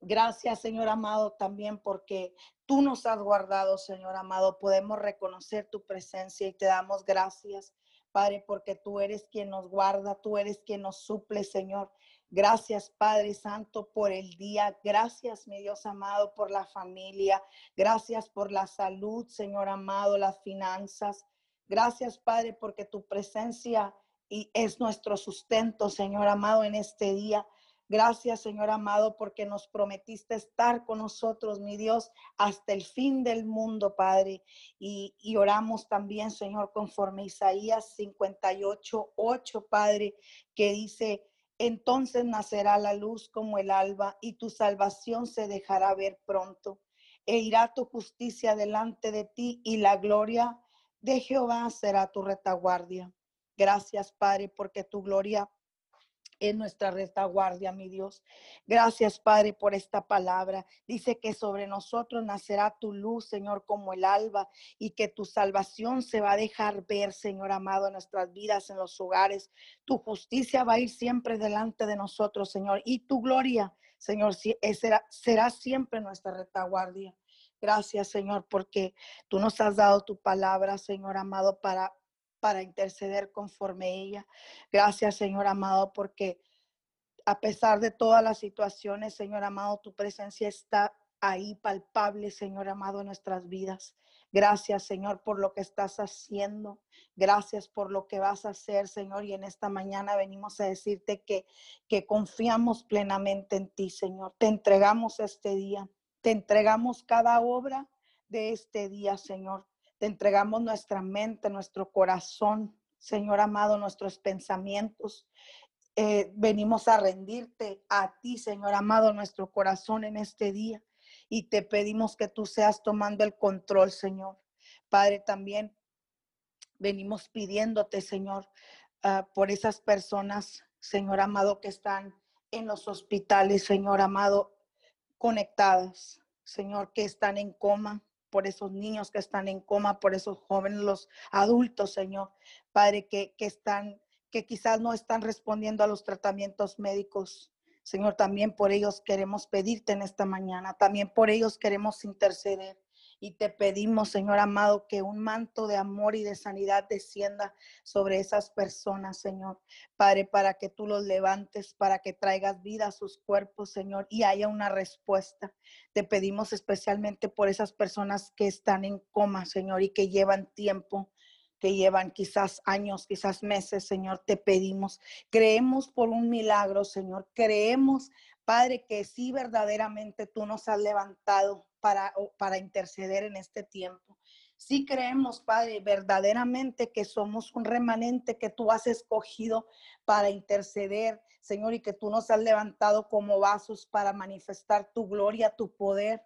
Speaker 2: Gracias, Señor amado, también porque tú nos has guardado, Señor amado. Podemos reconocer tu presencia y te damos gracias Padre, porque tú eres quien nos guarda, tú eres quien nos suple, Señor. Gracias, Padre Santo, por el día. Gracias, mi Dios amado, por la familia. Gracias por la salud, Señor amado, las finanzas. Gracias, Padre, porque tu presencia es nuestro sustento, Señor amado, en este día. Gracias, Señor amado, porque nos prometiste estar con nosotros, mi Dios, hasta el fin del mundo, Padre. Y, oramos también, Señor, conforme Isaías 58, 8, Padre, que dice, entonces nacerá la luz como el alba y tu salvación se dejará ver pronto. E irá tu justicia delante de ti y la gloria de Jehová será tu retaguardia. Gracias, Padre, porque tu gloria en nuestra retaguardia, mi Dios. Gracias, Padre, por esta palabra. Dice que sobre nosotros nacerá tu luz, Señor, como el alba, y que tu salvación se va a dejar ver, Señor amado, en nuestras vidas, en los hogares. Tu justicia va a ir siempre delante de nosotros, Señor, y tu gloria, Señor, eh, será, será siempre nuestra retaguardia. Gracias, Señor, porque tú nos has dado tu palabra, Señor amado, para para interceder conforme ella. Gracias, Señor amado, porque a pesar de todas las situaciones, Señor amado, tu presencia está ahí palpable, Señor amado, en nuestras vidas. Gracias, Señor, por lo que estás haciendo. Gracias por lo que vas a hacer, Señor. Y en esta mañana venimos a decirte que, que confiamos plenamente en ti, Señor. Te entregamos este día. Te entregamos cada obra de este día, Señor. Te entregamos nuestra mente, nuestro corazón, Señor amado, nuestros pensamientos. Eh, venimos a rendirte a ti, Señor amado, nuestro corazón en este día. Y te pedimos que tú seas tomando el control, Señor. Padre, también venimos pidiéndote, Señor, ah, por esas personas, Señor amado, que están en los hospitales, Señor amado, conectadas, Señor, que están en coma, por esos niños que están en coma, por esos jóvenes, los adultos, Señor. Padre, que, que están, que quizás no están respondiendo a los tratamientos médicos. Señor, también por ellos queremos pedirte en esta mañana, también por ellos queremos interceder. Y te pedimos, Señor amado, que un manto de amor y de sanidad descienda sobre esas personas, Señor. Padre, para que tú los levantes, para que traigas vida a sus cuerpos, Señor, y haya una respuesta. Te pedimos especialmente por esas personas que están en coma, Señor, y que llevan tiempo que llevan quizás años, quizás meses, Señor, te pedimos. Creemos por un milagro, Señor. Creemos, Padre, que sí verdaderamente tú nos has levantado para, para interceder en este tiempo. Sí creemos, Padre, verdaderamente que somos un remanente que tú has escogido para interceder, Señor, y que tú nos has levantado como vasos para manifestar tu gloria, tu poder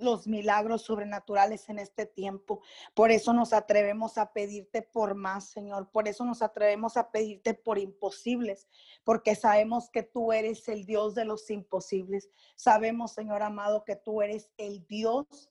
Speaker 2: los milagros sobrenaturales en este tiempo. Por eso nos atrevemos a pedirte por más, Señor. Por eso nos atrevemos a pedirte por imposibles, porque sabemos que tú eres el Dios de los imposibles. Sabemos, Señor amado, que tú eres el Dios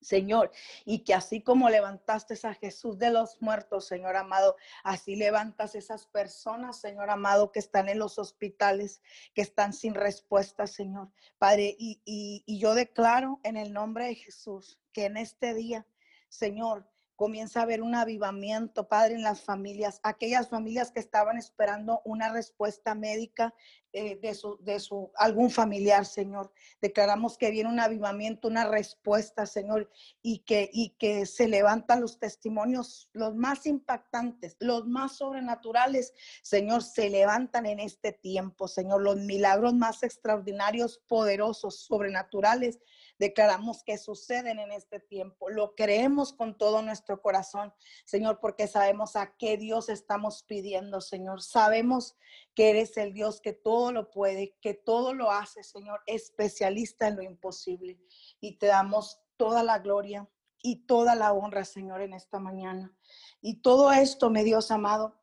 Speaker 2: Señor, y que así como levantaste a Jesús de los muertos, Señor amado, así levantas esas personas, Señor amado, que están en los hospitales, que están sin respuesta, Señor. Padre, y, y yo declaro en el nombre de Jesús que en este día, Señor, comienza a haber un avivamiento, Padre, en las familias, aquellas familias que estaban esperando una respuesta médica eh, de, su, de su, algún familiar, Señor. Declaramos que viene un avivamiento, una respuesta, Señor, y que, y que se levantan los testimonios, los más impactantes, los más sobrenaturales, Señor, se levantan en este tiempo, Señor, los milagros más extraordinarios, poderosos, sobrenaturales declaramos que suceden en este tiempo. Lo creemos con todo nuestro corazón, Señor, porque sabemos a qué Dios estamos pidiendo, Señor. Sabemos que eres el Dios que todo lo puede, que todo lo hace, Señor, especialista en lo imposible. Y te damos toda la gloria y toda la honra, Señor, en esta mañana. Y todo esto, mi Dios amado,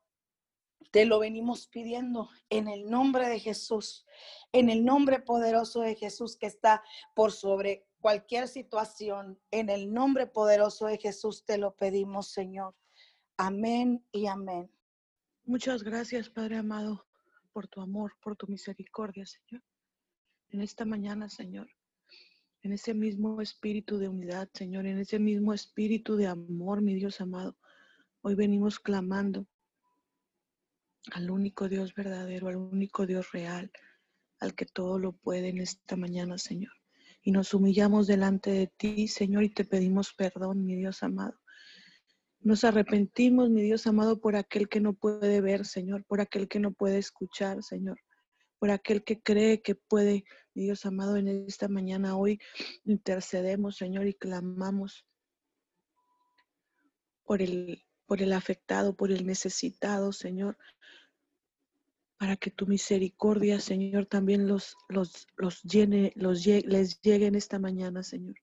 Speaker 2: te lo venimos pidiendo en el nombre de Jesús, en el nombre poderoso de Jesús que está por sobre cualquier situación. En el nombre poderoso de Jesús te lo pedimos, Señor. Amén y amén.
Speaker 3: Muchas gracias, Padre amado, por tu amor, por tu misericordia, Señor. En esta mañana, Señor, en ese mismo espíritu de unidad, Señor, en ese mismo espíritu de amor, mi Dios amado, Hoy venimos clamando al único Dios verdadero, al único Dios real, al que todo lo puede en esta mañana, Señor. Y nos humillamos delante de ti, Señor, y te pedimos perdón, mi Dios amado. Nos arrepentimos, mi Dios amado, por aquel que no puede ver, Señor, por aquel que no puede escuchar, Señor, por aquel que cree que puede, mi Dios amado, en esta mañana hoy intercedemos, Señor, y clamamos por el, por el afectado, por el necesitado, Señor, para que tu misericordia, Señor, también los, los, los llene, los, les llegue en esta mañana, Señor.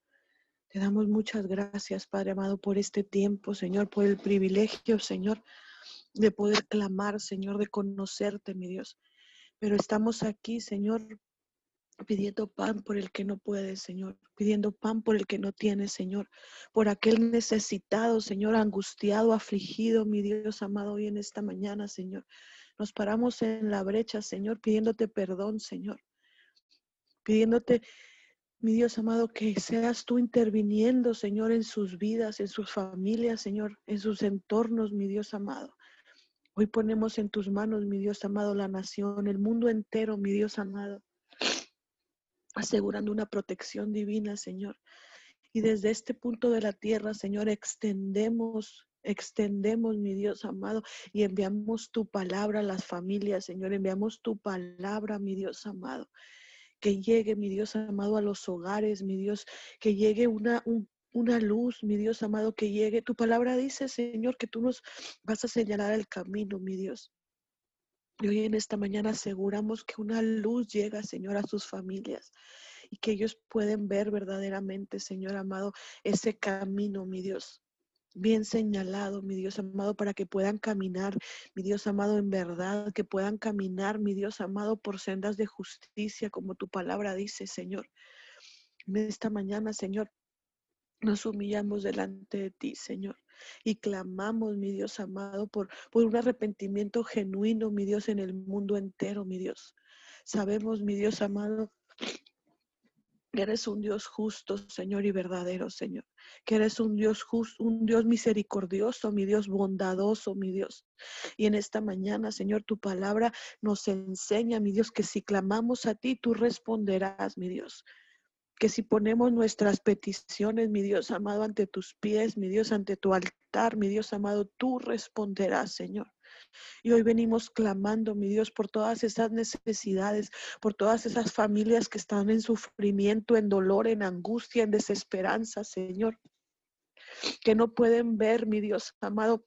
Speaker 3: Te damos muchas gracias, Padre amado, por este tiempo, Señor, por el privilegio, Señor, de poder clamar, Señor, de conocerte, mi Dios. Pero estamos aquí, Señor, pidiendo pan por el que no puede, Señor, pidiendo pan por el que no tiene, Señor, por aquel necesitado, Señor, angustiado, afligido, mi Dios amado, hoy en esta mañana, Señor. Nos paramos en la brecha, Señor, pidiéndote perdón, Señor. Pidiéndote, mi Dios amado, que seas tú interviniendo, Señor, en sus vidas, en sus familias, Señor, en sus entornos, mi Dios amado. Hoy ponemos en tus manos, mi Dios amado, la nación, el mundo entero, mi Dios amado, asegurando una protección divina, Señor. Y desde este punto de la tierra, Señor, extendemos extendemos, mi Dios amado, y enviamos tu palabra a las familias, Señor, enviamos tu palabra, mi Dios amado. Que llegue, mi Dios amado, a los hogares, mi Dios, que llegue una, una luz, mi Dios amado, que llegue. Tu palabra dice, Señor, que tú nos vas a señalar el camino, mi Dios. Y hoy en esta mañana aseguramos que una luz llega, Señor, a sus familias y que ellos pueden ver verdaderamente, Señor amado, ese camino, mi Dios bien señalado, mi Dios amado, para que puedan caminar, mi Dios amado, en verdad, que puedan caminar, mi Dios amado, por sendas de justicia, como tu palabra dice, Señor. Esta mañana, Señor, nos humillamos delante de ti, Señor, y clamamos, mi Dios amado, por, por un arrepentimiento genuino, mi Dios, en el mundo entero, mi Dios. Sabemos, mi Dios amado, que eres un Dios justo, Señor, y verdadero, Señor. Que eres un Dios justo, un Dios misericordioso, mi Dios bondadoso, mi Dios. Y en esta mañana, Señor, tu palabra nos enseña, mi Dios, que si clamamos a ti, tú responderás, mi Dios. Que si ponemos nuestras peticiones, mi Dios amado, ante tus pies, mi Dios, ante tu altar, mi Dios amado, tú responderás, Señor. Y hoy venimos clamando, mi Dios, por todas esas necesidades, por todas esas familias que están en sufrimiento, en dolor, en angustia, en desesperanza, Señor. Que no pueden ver, mi Dios amado,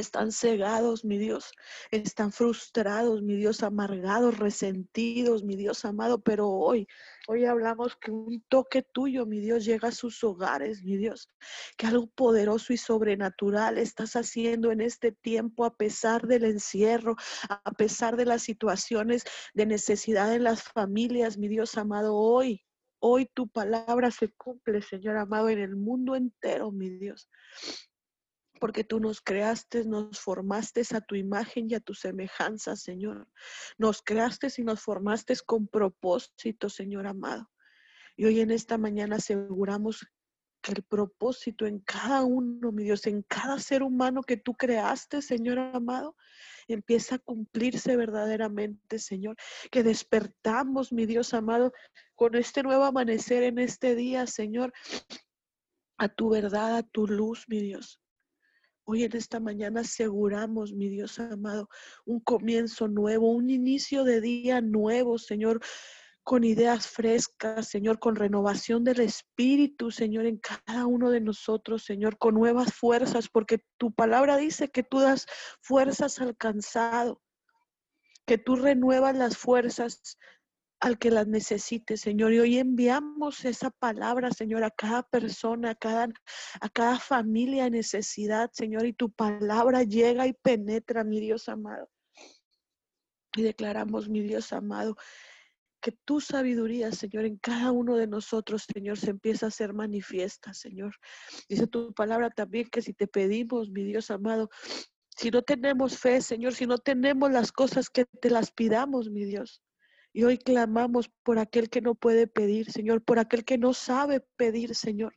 Speaker 3: están cegados, mi Dios, están frustrados, mi Dios, amargados, resentidos, mi Dios amado, pero hoy, hoy hablamos que un toque tuyo, mi Dios, llega a sus hogares, mi Dios, que algo poderoso y sobrenatural estás haciendo en este tiempo a pesar del encierro, a pesar de las situaciones de necesidad en las familias, mi Dios amado, hoy. Hoy tu palabra se cumple, Señor amado, en el mundo entero, mi Dios porque tú nos creaste, nos formaste a tu imagen y a tu semejanza, Señor. Nos creaste y nos formaste con propósito, Señor amado. Y hoy en esta mañana aseguramos que el propósito en cada uno, mi Dios, en cada ser humano que tú creaste, Señor amado, empieza a cumplirse verdaderamente, Señor. Que despertamos, mi Dios amado, con este nuevo amanecer en este día, Señor, a tu verdad, a tu luz, mi Dios. Hoy en esta mañana aseguramos, mi Dios amado, un comienzo nuevo, un inicio de día nuevo, Señor, con ideas frescas, Señor, con renovación del Espíritu, Señor, en cada uno de nosotros, Señor, con nuevas fuerzas, porque tu palabra dice que tú das fuerzas al cansado, que tú renuevas las fuerzas al que las necesite, Señor. Y hoy enviamos esa palabra, Señor, a cada persona, a cada, a cada familia en necesidad, Señor. Y tu palabra llega y penetra, mi Dios amado. Y declaramos, mi Dios amado, que tu sabiduría, Señor, en cada uno de nosotros, Señor, se empieza a ser manifiesta, Señor. Dice tu palabra también que si te pedimos, mi Dios amado, si no tenemos fe, Señor, si no tenemos las cosas que te las pidamos, mi Dios, y hoy clamamos por aquel que no puede pedir, Señor, por aquel que no sabe pedir, Señor.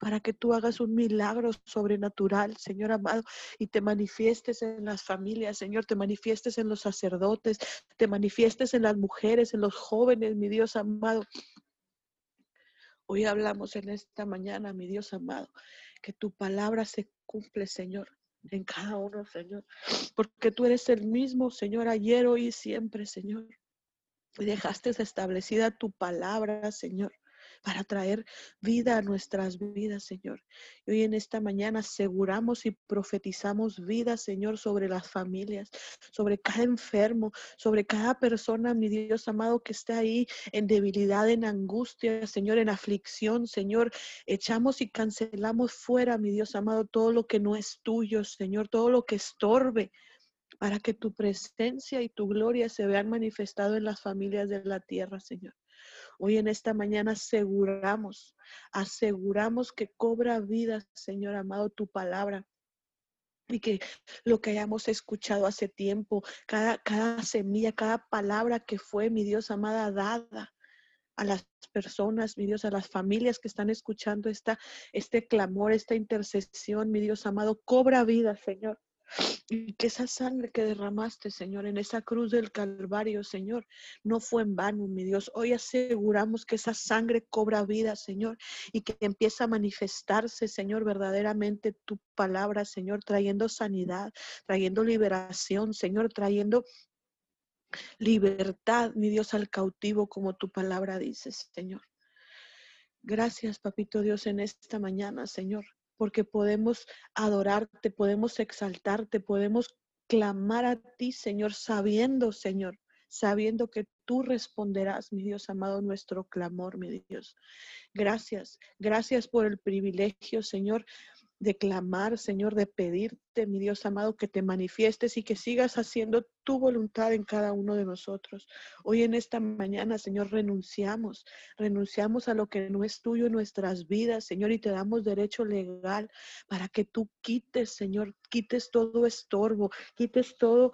Speaker 3: para que tú hagas un milagro sobrenatural, Señor amado, y te manifiestes en las familias, Señor, te manifiestes en los sacerdotes, te manifiestes en las mujeres, en los jóvenes, mi Dios amado. Hoy hablamos en esta mañana, mi Dios amado, que tu palabra se cumple, Señor, en cada uno, Señor, porque tú eres el mismo, Señor, ayer, hoy y siempre, Señor. Dejaste establecida tu palabra, Señor para traer vida a nuestras vidas, Señor. Y hoy en esta mañana aseguramos y profetizamos vida, Señor, sobre las familias, sobre cada enfermo, sobre cada persona, mi Dios amado, que está ahí en debilidad, en angustia, Señor, en aflicción, Señor. Echamos y cancelamos fuera, mi Dios amado, todo lo que no es tuyo, Señor, todo lo que estorbe para que tu presencia y tu gloria se vean manifestado en las familias de la tierra, Señor. Hoy en esta mañana aseguramos, aseguramos que cobra vida, Señor amado, tu palabra. Y que lo que hayamos escuchado hace tiempo, cada, cada semilla, cada palabra que fue, mi Dios amada, dada a las personas, mi Dios, a las familias que están escuchando esta, este clamor, esta intercesión, mi Dios amado, cobra vida, Señor. Y que esa sangre que derramaste, Señor, en esa cruz del Calvario, Señor, no fue en vano, mi Dios. Hoy aseguramos que esa sangre cobra vida, Señor, y que empieza a manifestarse, Señor, verdaderamente tu palabra, Señor, trayendo sanidad, trayendo liberación, Señor, trayendo libertad, mi Dios, al cautivo, como tu palabra dice, Señor. Gracias, Papito Dios, en esta mañana, Señor porque podemos adorarte, podemos exaltarte, podemos clamar a ti, Señor, sabiendo, Señor, sabiendo que tú responderás, mi Dios amado, nuestro clamor, mi Dios. Gracias, gracias por el privilegio, Señor, de clamar, Señor, de pedirte, mi Dios amado, que te manifiestes y que sigas haciendo tu voluntad en cada uno de nosotros. Hoy en esta mañana, Señor, renunciamos, renunciamos a lo que no es tuyo en nuestras vidas, Señor, y te damos derecho legal para que tú quites, Señor, quites todo estorbo, quites todo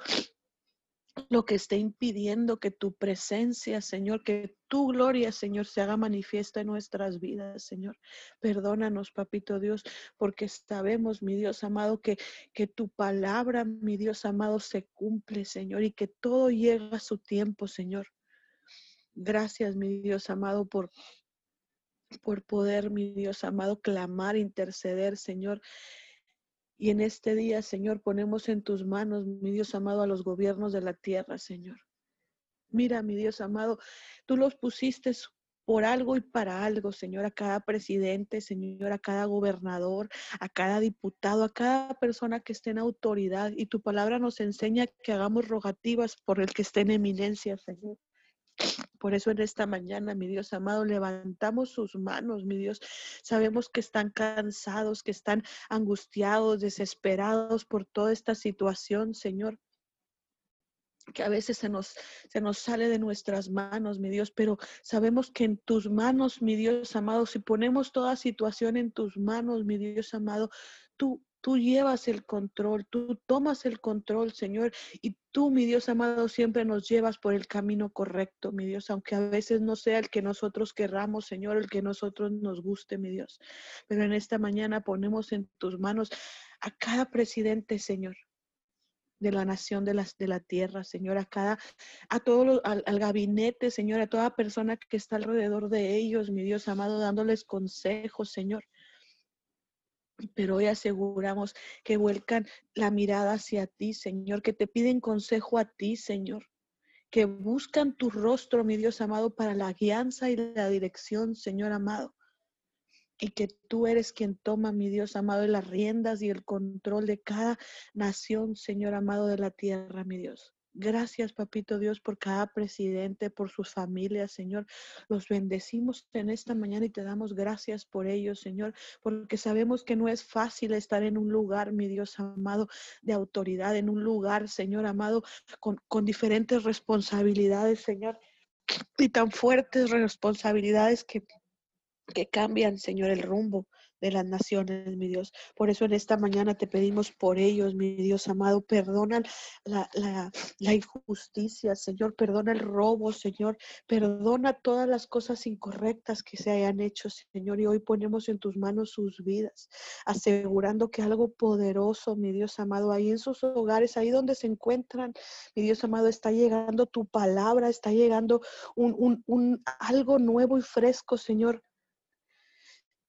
Speaker 3: lo que esté impidiendo que tu presencia, Señor, que tu gloria, Señor, se haga manifiesta en nuestras vidas, Señor. Perdónanos, papito Dios, porque sabemos, mi Dios amado, que, que tu palabra, mi Dios amado, se cumple, Señor, y que todo llega a su tiempo, Señor. Gracias, mi Dios amado, por por poder, mi Dios amado, clamar, interceder, Señor, y en este día, Señor, ponemos en tus manos, mi Dios amado, a los gobiernos de la tierra, Señor. Mira, mi Dios amado, tú los pusiste por algo y para algo, Señor, a cada presidente, Señor, a cada gobernador, a cada diputado, a cada persona que esté en autoridad. Y tu palabra nos enseña que hagamos rogativas por el que esté en eminencia, Señor. Por eso en esta mañana, mi Dios amado, levantamos sus manos, mi Dios. Sabemos que están cansados, que están angustiados, desesperados por toda esta situación, Señor que a veces se nos, se nos sale de nuestras manos, mi Dios, pero sabemos que en tus manos, mi Dios amado, si ponemos toda situación en tus manos, mi Dios amado, tú, Tú llevas el control, tú tomas el control, Señor, y tú, mi Dios amado, siempre nos llevas por el camino correcto, mi Dios, aunque a veces no sea el que nosotros querramos, Señor, el que nosotros nos guste, mi Dios. Pero en esta mañana ponemos en tus manos a cada presidente, Señor, de la nación de, las, de la tierra, Señor, a cada, a todo al, al, gabinete, Señor, a toda persona que está alrededor de ellos, mi Dios amado, dándoles consejos, Señor pero hoy aseguramos que vuelcan la mirada hacia ti, Señor, que te piden consejo a ti, Señor, que buscan tu rostro, mi Dios amado, para la guianza y la dirección, Señor amado. Y que tú eres quien toma, mi Dios amado, las riendas y el control de cada nación, Señor amado de la tierra, mi Dios. Gracias, papito Dios, por cada presidente, por sus familias, Señor. Los bendecimos en esta mañana y te damos gracias por ellos, Señor, porque sabemos que no es fácil estar en un lugar, mi Dios amado, de autoridad, en un lugar, Señor amado, con, con diferentes responsabilidades, Señor, y tan fuertes responsabilidades que, que cambian, Señor, el rumbo de las naciones, mi Dios. Por eso en esta mañana te pedimos por ellos, mi Dios amado, perdona la, la, la, injusticia, Señor, perdona el robo, Señor, perdona todas las cosas incorrectas que se hayan hecho, Señor, y hoy ponemos en tus manos sus vidas, asegurando que algo poderoso, mi Dios amado, ahí en sus hogares, ahí donde se encuentran, mi Dios amado, está llegando tu palabra, está llegando un, un, un algo nuevo y fresco, Señor,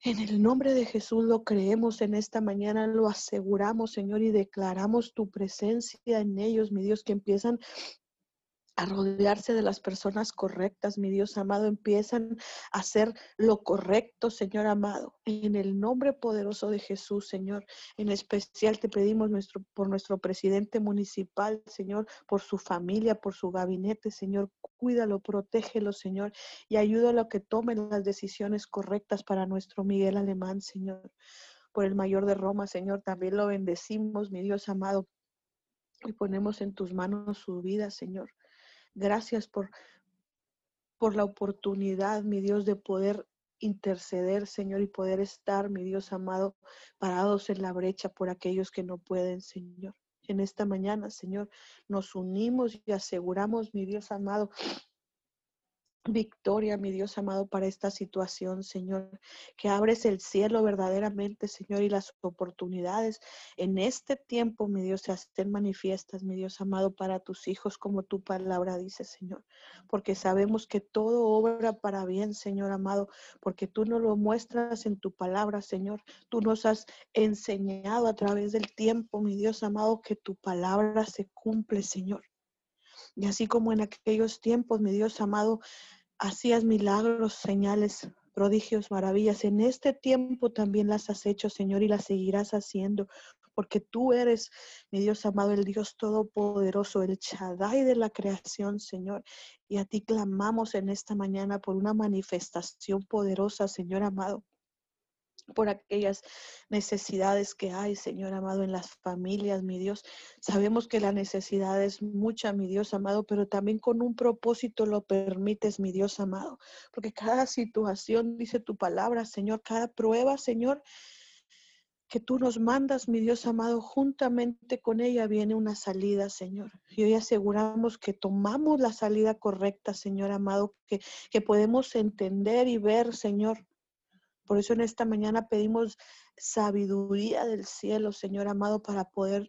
Speaker 3: en el nombre de Jesús lo creemos en esta mañana, lo aseguramos, Señor, y declaramos tu presencia en ellos, mi Dios, que empiezan a rodearse de las personas correctas, mi Dios amado, empiezan a hacer lo correcto, Señor amado. En el nombre poderoso de Jesús, Señor, en especial te pedimos por nuestro presidente municipal, Señor, por su familia, por su gabinete, Señor, cuídalo, protégelo, Señor, y ayúdalo a que tomen las decisiones correctas para nuestro Miguel Alemán, Señor. Por el mayor de Roma, Señor, también lo bendecimos, mi Dios amado, y ponemos en tus manos su vida, Señor. Gracias por, por la oportunidad, mi Dios, de poder interceder, Señor, y poder estar, mi Dios amado, parados en la brecha por aquellos que no pueden, Señor. En esta mañana, Señor, nos unimos y aseguramos, mi Dios amado, victoria, mi Dios amado, para esta situación, Señor. Que abres el cielo verdaderamente, Señor, y las oportunidades en este tiempo, mi Dios, se hacen manifiestas, mi Dios amado, para tus hijos, como tu palabra dice, Señor. Porque sabemos que todo obra para bien, Señor amado, porque tú nos lo muestras en tu palabra, Señor. Tú nos has enseñado a través del tiempo, mi Dios amado, que tu palabra se cumple, Señor. Y así como en aquellos tiempos, mi Dios amado, hacías milagros, señales, prodigios, maravillas. En este tiempo también las has hecho, Señor, y las seguirás haciendo, porque tú eres, mi Dios amado, el Dios Todopoderoso, el Shaddai de la creación, Señor. Y a ti clamamos en esta mañana por una manifestación poderosa, Señor amado por aquellas necesidades que hay, Señor amado, en las familias, mi Dios. Sabemos que la necesidad es mucha, mi Dios amado, pero también con un propósito lo permites, mi Dios amado. Porque cada situación, dice tu palabra, Señor, cada prueba, Señor, que tú nos mandas, mi Dios amado, juntamente con ella viene una salida, Señor. Y hoy aseguramos que tomamos la salida correcta, Señor amado, que, que podemos entender y ver, Señor, por eso en esta mañana pedimos sabiduría del cielo, Señor amado, para poder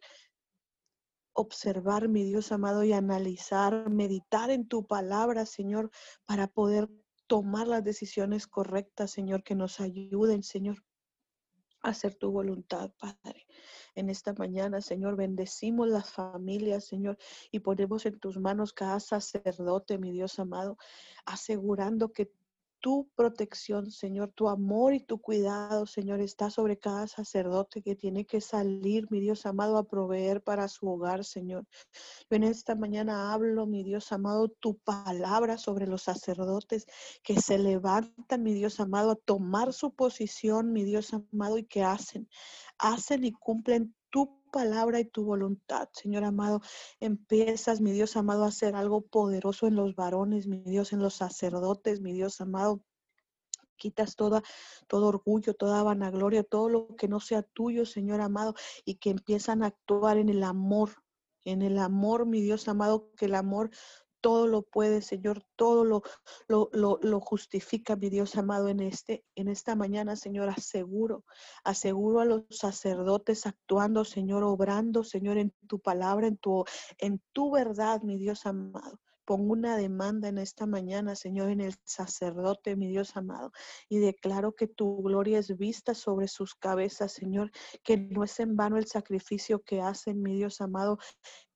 Speaker 3: observar, mi Dios amado, y analizar, meditar en tu palabra, Señor, para poder tomar las decisiones correctas, Señor, que nos ayuden, Señor, a hacer tu voluntad, Padre. En esta mañana, Señor, bendecimos las familias, Señor, y ponemos en tus manos cada sacerdote, mi Dios amado, asegurando que tu protección, Señor, tu amor y tu cuidado, Señor, está sobre cada sacerdote que tiene que salir, mi Dios amado, a proveer para su hogar, Señor. Yo en esta mañana hablo, mi Dios amado, tu palabra sobre los sacerdotes que se levantan, mi Dios amado, a tomar su posición, mi Dios amado, y que hacen, hacen y cumplen tu palabra y tu voluntad, Señor amado. Empiezas, mi Dios amado, a hacer algo poderoso en los varones, mi Dios, en los sacerdotes, mi Dios amado quitas toda, todo orgullo, toda vanagloria, todo lo que no sea tuyo, Señor amado, y que empiezan a actuar en el amor, en el amor, mi Dios amado, que el amor todo lo puede, Señor, todo lo, lo, lo, justifica, mi Dios amado, en, este, en esta mañana, Señor, aseguro, aseguro a los sacerdotes actuando, Señor, obrando, Señor, en tu palabra, en tu, en tu verdad, mi Dios amado. Pongo una demanda en esta mañana, Señor, en el sacerdote, mi Dios amado, y declaro que tu gloria es vista sobre sus cabezas, Señor, que no es en vano el sacrificio que hacen, mi Dios amado.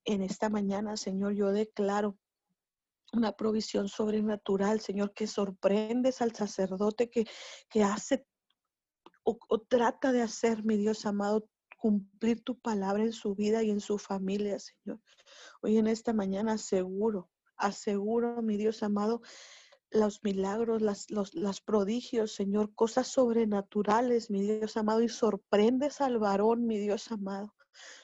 Speaker 3: En esta mañana, Señor, yo declaro una provisión sobrenatural, Señor, que sorprendes al sacerdote que, que hace o, trata de hacer, mi Dios amado, cumplir tu palabra en su vida y en su familia, Señor. Hoy en esta mañana aseguro, aseguro, mi Dios amado, los milagros, las, los las prodigios, Señor, cosas sobrenaturales, mi Dios amado, y sorprendes al varón, mi Dios amado.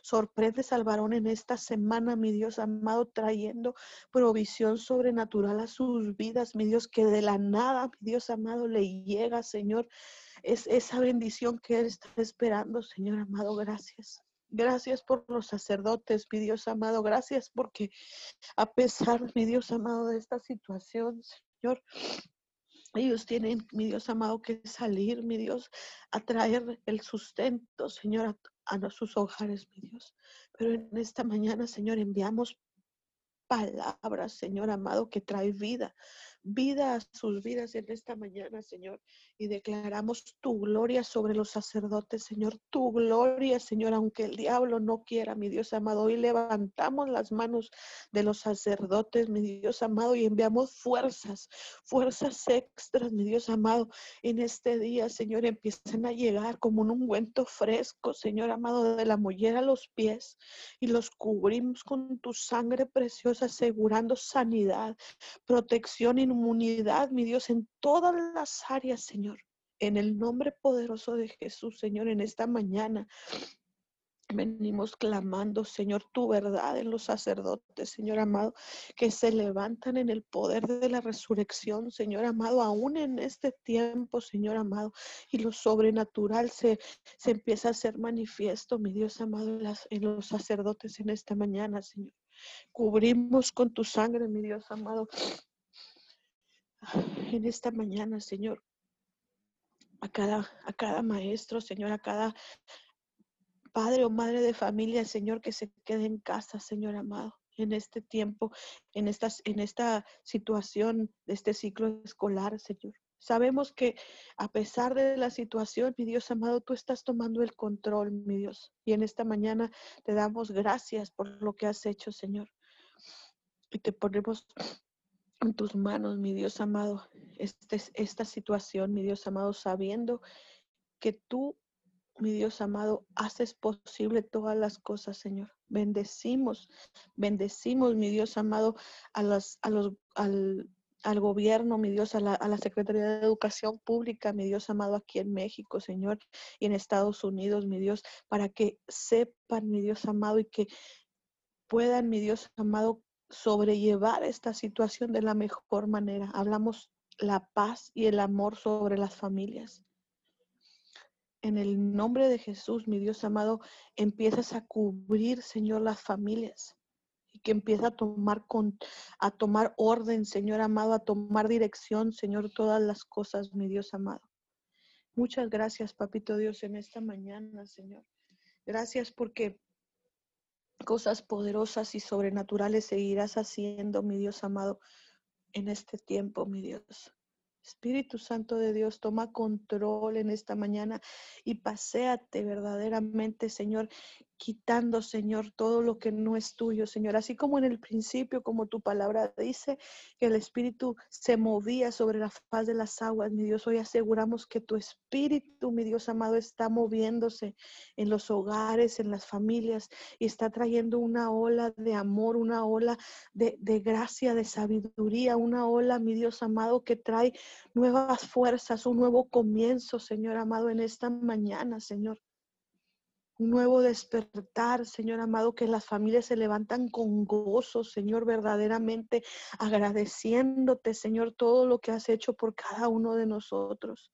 Speaker 3: Sorprendes al varón en esta semana, mi Dios amado, trayendo provisión sobrenatural a sus vidas, mi Dios, que de la nada, mi Dios amado, le llega, Señor, es esa bendición que Él está esperando, Señor amado, gracias. Gracias por los sacerdotes, mi Dios amado. Gracias porque a pesar, mi Dios amado, de esta situación, Señor, ellos tienen, mi Dios amado, que salir, mi Dios, a traer el sustento, Señor, a, sus hogares, mi Dios. Pero en esta mañana, Señor, enviamos palabras, Señor amado, que trae vida, vida a sus vidas en esta mañana, Señor. Y declaramos tu gloria sobre los sacerdotes, Señor. Tu gloria, Señor, aunque el diablo no quiera, mi Dios amado. Hoy levantamos las manos de los sacerdotes, mi Dios amado, y enviamos fuerzas, fuerzas extras, mi Dios amado. En este día, Señor, empiezan a llegar como un ungüento fresco, Señor amado, de la mollera a los pies. Y los cubrimos con tu sangre preciosa, asegurando sanidad, protección inmunidad, mi Dios, en todas las áreas, Señor. En el nombre poderoso de Jesús, Señor, en esta mañana. Venimos clamando, Señor, tu verdad en los sacerdotes, Señor amado, que se levantan en el poder de la resurrección, Señor amado, aún en este tiempo, Señor amado, y lo sobrenatural se, se empieza a hacer manifiesto, mi Dios amado, las, en los sacerdotes en esta mañana, Señor. Cubrimos con tu sangre, mi Dios amado, en esta mañana, Señor, a cada, a cada maestro, Señor, a cada padre o madre de familia, Señor, que se quede en casa, Señor amado, en este tiempo, en, en esta situación de este ciclo escolar, Señor. Sabemos que a pesar de la situación, mi Dios amado, tú estás tomando el control, mi Dios. Y en esta mañana te damos gracias por lo que has hecho, Señor. Y te ponemos en tus manos, mi Dios amado, este, esta situación, mi Dios amado, sabiendo que tú, mi Dios amado, haces posible todas las cosas, Señor. Bendecimos, bendecimos, mi Dios amado, a, las, a los, al, al gobierno, mi Dios, a la, a la, Secretaría de Educación Pública, mi Dios amado, aquí en México, Señor, y en Estados Unidos, mi Dios, para que sepan, mi Dios amado, y que puedan, mi Dios amado, sobrellevar esta situación de la mejor manera. Hablamos la paz y el amor sobre las familias. En el nombre de Jesús, mi Dios amado, empiezas a cubrir, Señor, las familias y que empieza a tomar con, a tomar orden, Señor amado, a tomar dirección, Señor, todas las cosas, mi Dios amado. Muchas gracias, Papito Dios, en esta mañana, Señor. Gracias porque cosas poderosas y sobrenaturales seguirás haciendo, mi Dios amado, en este tiempo, mi Dios. Espíritu Santo de Dios, toma control en esta mañana y paséate verdaderamente, Señor, quitando, Señor, todo lo que no es tuyo, Señor. Así como en el principio, como tu palabra dice, que el Espíritu se movía sobre la faz de las aguas, mi Dios. Hoy aseguramos que tu Espíritu, mi Dios amado, está moviéndose en los hogares, en las familias y está trayendo una ola de amor, una ola de, de gracia, de sabiduría, una ola, mi Dios amado, que trae nuevas fuerzas, un nuevo comienzo, Señor amado, en esta mañana, Señor un nuevo despertar, Señor amado, que las familias se levantan con gozo, Señor, verdaderamente agradeciéndote, Señor, todo lo que has hecho por cada uno de nosotros.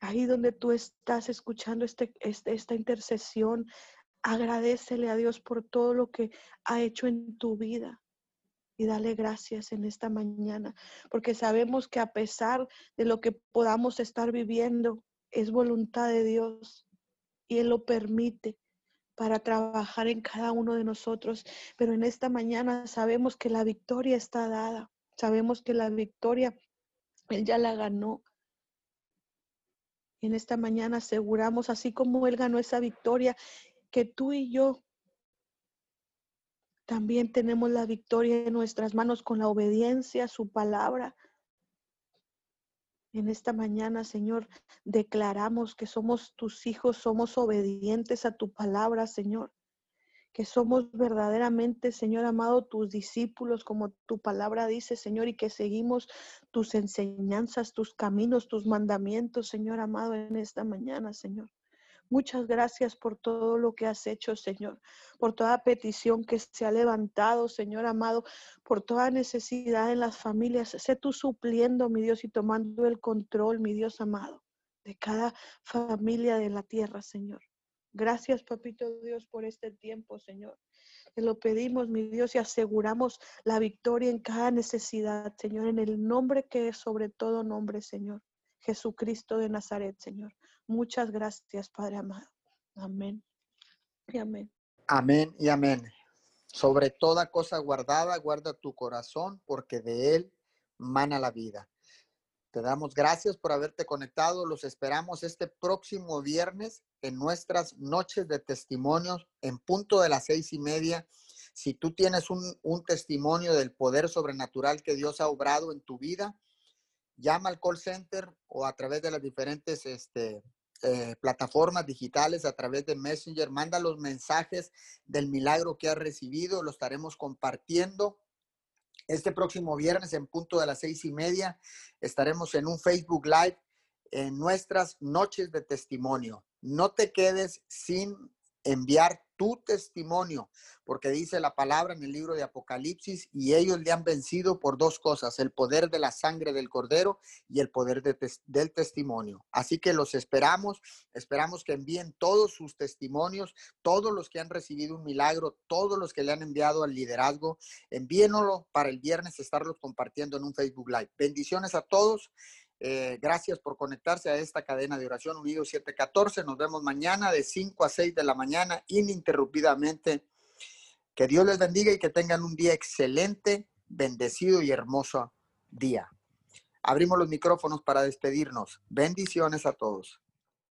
Speaker 3: Ahí donde tú estás escuchando este, este, esta intercesión, agradecele a Dios por todo lo que ha hecho en tu vida y dale gracias en esta mañana, porque sabemos que a pesar de lo que podamos estar viviendo, es voluntad de Dios y Él lo permite para trabajar en cada uno de nosotros. Pero en esta mañana sabemos que la victoria está dada. Sabemos que la victoria Él ya la ganó. En esta mañana aseguramos, así como Él ganó esa victoria, que tú y yo también tenemos la victoria en nuestras manos con la obediencia a su palabra, en esta mañana, Señor, declaramos que somos tus hijos, somos obedientes a tu palabra, Señor. Que somos verdaderamente, Señor amado, tus discípulos, como tu palabra dice, Señor, y que seguimos tus enseñanzas, tus caminos, tus mandamientos, Señor amado, en esta mañana, Señor. Muchas gracias por todo lo que has hecho, Señor, por toda petición que se ha levantado, Señor amado, por toda necesidad en las familias. Sé tú supliendo, mi Dios, y tomando el control, mi Dios amado, de cada familia de la tierra, Señor. Gracias, papito Dios, por este tiempo, Señor. Te lo pedimos, mi Dios, y aseguramos la victoria en cada necesidad, Señor, en el nombre que es sobre todo nombre, Señor. Jesucristo de Nazaret, Señor. Muchas gracias, Padre amado. Amén. Y amén.
Speaker 1: Amén y amén. Sobre toda cosa guardada, guarda tu corazón, porque de él mana la vida. Te damos gracias por haberte conectado. Los esperamos este próximo viernes en nuestras noches de testimonios en punto de las seis y media. Si tú tienes un, un testimonio del poder sobrenatural que Dios ha obrado en tu vida, llama al call center o a través de las diferentes este, eh, plataformas digitales, a través de Messenger, manda los mensajes del milagro que has recibido, lo estaremos compartiendo. Este próximo viernes en punto de las seis y media estaremos en un Facebook Live en nuestras noches de testimonio. No te quedes sin enviar tu testimonio, porque dice la palabra en el libro de Apocalipsis, y ellos le han vencido por dos cosas, el poder de la sangre del cordero y el poder del testimonio. Así que los esperamos, esperamos que envíen todos sus testimonios, todos los que han recibido un milagro, todos los que le han enviado al liderazgo, envíenlo para el viernes estarlos compartiendo en un Facebook Live. Bendiciones a todos. Eh, gracias por conectarse a esta cadena de oración Unido 714. Nos vemos mañana de 5 a 6 de la mañana ininterrumpidamente. Que Dios les bendiga y que tengan un día excelente, bendecido y hermoso día. Abrimos los micrófonos para despedirnos. Bendiciones a todos.